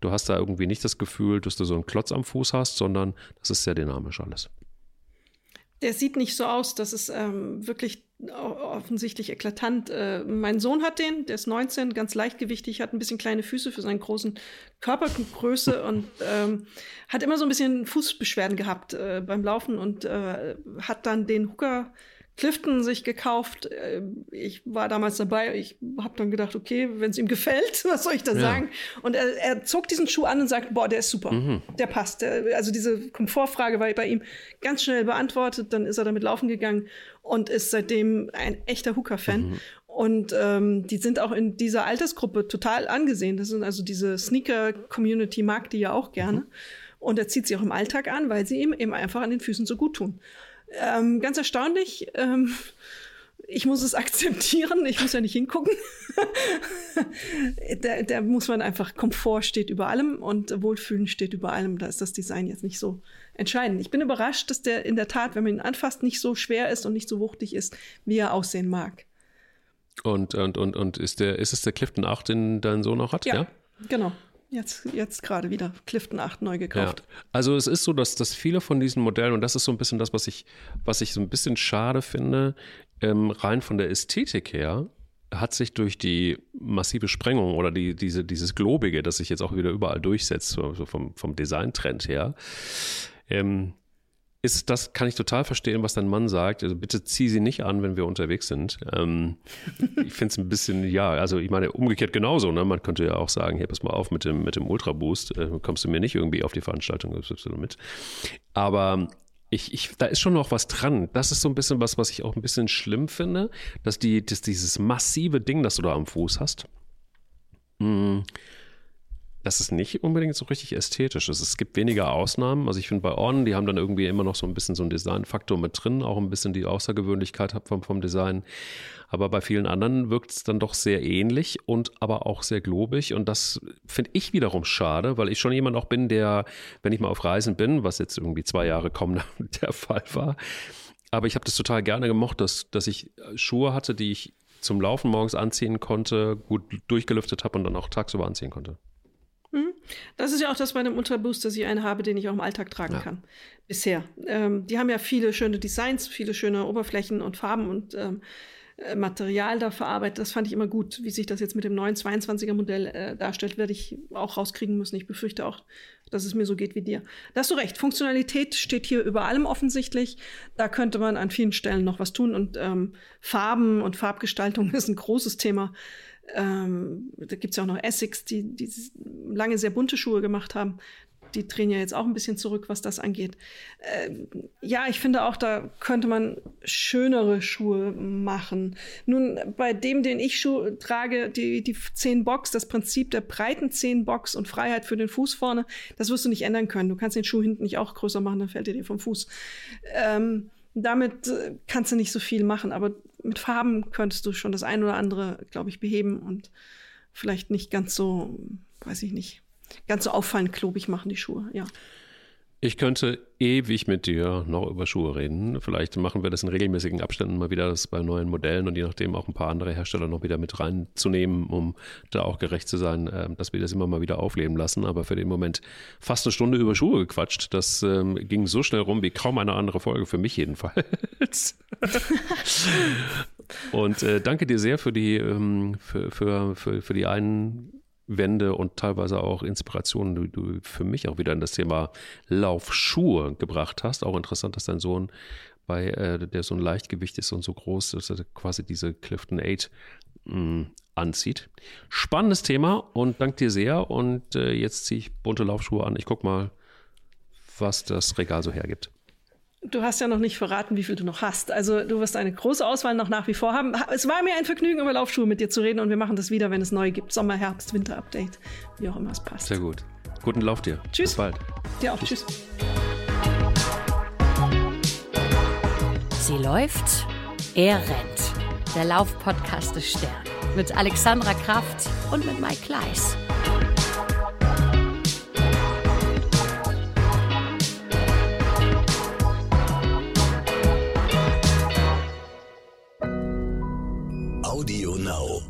Du hast da irgendwie nicht das Gefühl, dass du so einen Klotz am Fuß hast, sondern das ist sehr dynamisch alles.
Der sieht nicht so aus, dass es ähm, wirklich offensichtlich eklatant. Äh, mein Sohn hat den, der ist 19, ganz leichtgewichtig, hat ein bisschen kleine Füße für seinen großen Körpergröße und ähm, hat immer so ein bisschen Fußbeschwerden gehabt äh, beim Laufen und äh, hat dann den Hooker Clifton sich gekauft. Äh, ich war damals dabei. Ich habe dann gedacht, okay, wenn es ihm gefällt, was soll ich da ja. sagen? Und er, er, zog diesen Schuh an und sagt, boah, der ist super, mhm. der passt. also diese Komfortfrage war bei ihm ganz schnell beantwortet. Dann ist er damit laufen gegangen und ist seitdem ein echter Hooker-Fan. Mhm. Und ähm, die sind auch in dieser Altersgruppe total angesehen. Das sind also diese Sneaker-Community mag die ja auch gerne. Mhm. Und er zieht sie auch im Alltag an, weil sie ihm eben einfach an den Füßen so gut tun. Ähm, ganz erstaunlich. Ähm, ich muss es akzeptieren, ich muss ja nicht hingucken. da, da, muss man einfach, Komfort steht über allem und Wohlfühlen steht über allem. Da ist das Design jetzt nicht so entscheidend. Ich bin überrascht, dass der in der Tat, wenn man ihn anfasst, nicht so schwer ist und nicht so wuchtig ist, wie er aussehen mag.
Und, und, und, und ist, der, ist es der Clifton 8, den dein Sohn noch hat?
Ja, ja? genau. Jetzt, jetzt gerade wieder Clifton 8 neu gekauft.
Ja. Also es ist so, dass, dass viele von diesen Modellen, und das ist so ein bisschen das, was ich, was ich so ein bisschen schade finde, ähm, rein von der Ästhetik her, hat sich durch die massive Sprengung oder die, diese, dieses Globige, das sich jetzt auch wieder überall durchsetzt, so vom, vom Designtrend her, ähm, ist das, kann ich total verstehen, was dein Mann sagt. Also bitte zieh sie nicht an, wenn wir unterwegs sind. Ähm, ich finde es ein bisschen, ja, also ich meine, umgekehrt genauso. Ne? Man könnte ja auch sagen, hier, pass mal auf mit dem, mit dem Ultra Boost, äh, kommst du mir nicht irgendwie auf die Veranstaltung mit. Aber ich, ich, da ist schon noch was dran. Das ist so ein bisschen was, was ich auch ein bisschen schlimm finde, dass, die, dass dieses massive Ding, das du da am Fuß hast, mh, mm, das ist nicht unbedingt so richtig ästhetisch ist. Es gibt weniger Ausnahmen. Also ich finde bei On, die haben dann irgendwie immer noch so ein bisschen so einen Designfaktor mit drin, auch ein bisschen die Außergewöhnlichkeit vom, vom Design. Aber bei vielen anderen wirkt es dann doch sehr ähnlich und aber auch sehr globig. Und das finde ich wiederum schade, weil ich schon jemand auch bin, der, wenn ich mal auf Reisen bin, was jetzt irgendwie zwei Jahre kaum der Fall war, aber ich habe das total gerne gemocht, dass, dass ich Schuhe hatte, die ich zum Laufen morgens anziehen konnte, gut durchgelüftet habe und dann auch tagsüber anziehen konnte.
Mhm. Das ist ja auch das bei dem Ultraboost, dass ich einen habe, den ich auch im Alltag tragen ja. kann. Bisher. Ähm, die haben ja viele schöne Designs, viele schöne Oberflächen und Farben und ähm, äh, Material da verarbeitet. Das fand ich immer gut. Wie sich das jetzt mit dem neuen 22er Modell äh, darstellt, werde ich auch rauskriegen müssen. Ich befürchte auch, dass es mir so geht wie dir. Da hast du recht. Funktionalität steht hier über allem offensichtlich. Da könnte man an vielen Stellen noch was tun. Und ähm, Farben und Farbgestaltung ist ein großes Thema. Ähm, da gibt es ja auch noch Essex, die, die lange sehr bunte Schuhe gemacht haben die drehen ja jetzt auch ein bisschen zurück, was das angeht. Äh, ja, ich finde auch, da könnte man schönere Schuhe machen. Nun, bei dem, den ich Schuh trage, die, die 10 Box, das Prinzip der breiten 10 Box und Freiheit für den Fuß vorne, das wirst du nicht ändern können. Du kannst den Schuh hinten nicht auch größer machen, dann fällt er dir vom Fuß. Ähm, damit äh, kannst du nicht so viel machen, aber mit Farben könntest du schon das ein oder andere, glaube ich, beheben und vielleicht nicht ganz so, weiß ich nicht, ganz so auffallend klobig machen, die Schuhe, ja.
Ich könnte ewig mit dir noch über Schuhe reden. Vielleicht machen wir das in regelmäßigen Abständen mal wieder das bei neuen Modellen und je nachdem auch ein paar andere Hersteller noch wieder mit reinzunehmen, um da auch gerecht zu sein, äh, dass wir das immer mal wieder aufleben lassen. Aber für den Moment fast eine Stunde über Schuhe gequatscht. Das ähm, ging so schnell rum wie kaum eine andere Folge, für mich jedenfalls. und äh, danke dir sehr für die, ähm, für, für, für, für die einen Wende und teilweise auch Inspirationen, die du für mich auch wieder in das Thema Laufschuhe gebracht hast. Auch interessant, dass dein Sohn bei, äh, der so ein Leichtgewicht ist und so groß, dass er quasi diese Clifton 8 mh, mm, anzieht. Spannendes Thema und danke dir sehr. Und äh, jetzt ziehe ich bunte Laufschuhe an. Ich gucke mal, was das Regal so hergibt.
Du hast ja noch nicht verraten, wie viel du noch hast. Also du wirst eine große Auswahl noch nach wie vor haben. Es war mir ein Vergnügen, über Laufschuhe mit dir zu reden und wir machen das wieder, wenn es neu gibt. Sommer, Herbst, Winter Update, wie auch immer es passt.
Sehr gut. Guten Lauf dir.
Tschüss.
Bis bald.
Dir auch. Tschüss. tschüss.
Sie läuft, er rennt. Der Laufpodcast des Stern. Mit Alexandra Kraft und mit Mike Kleiss. now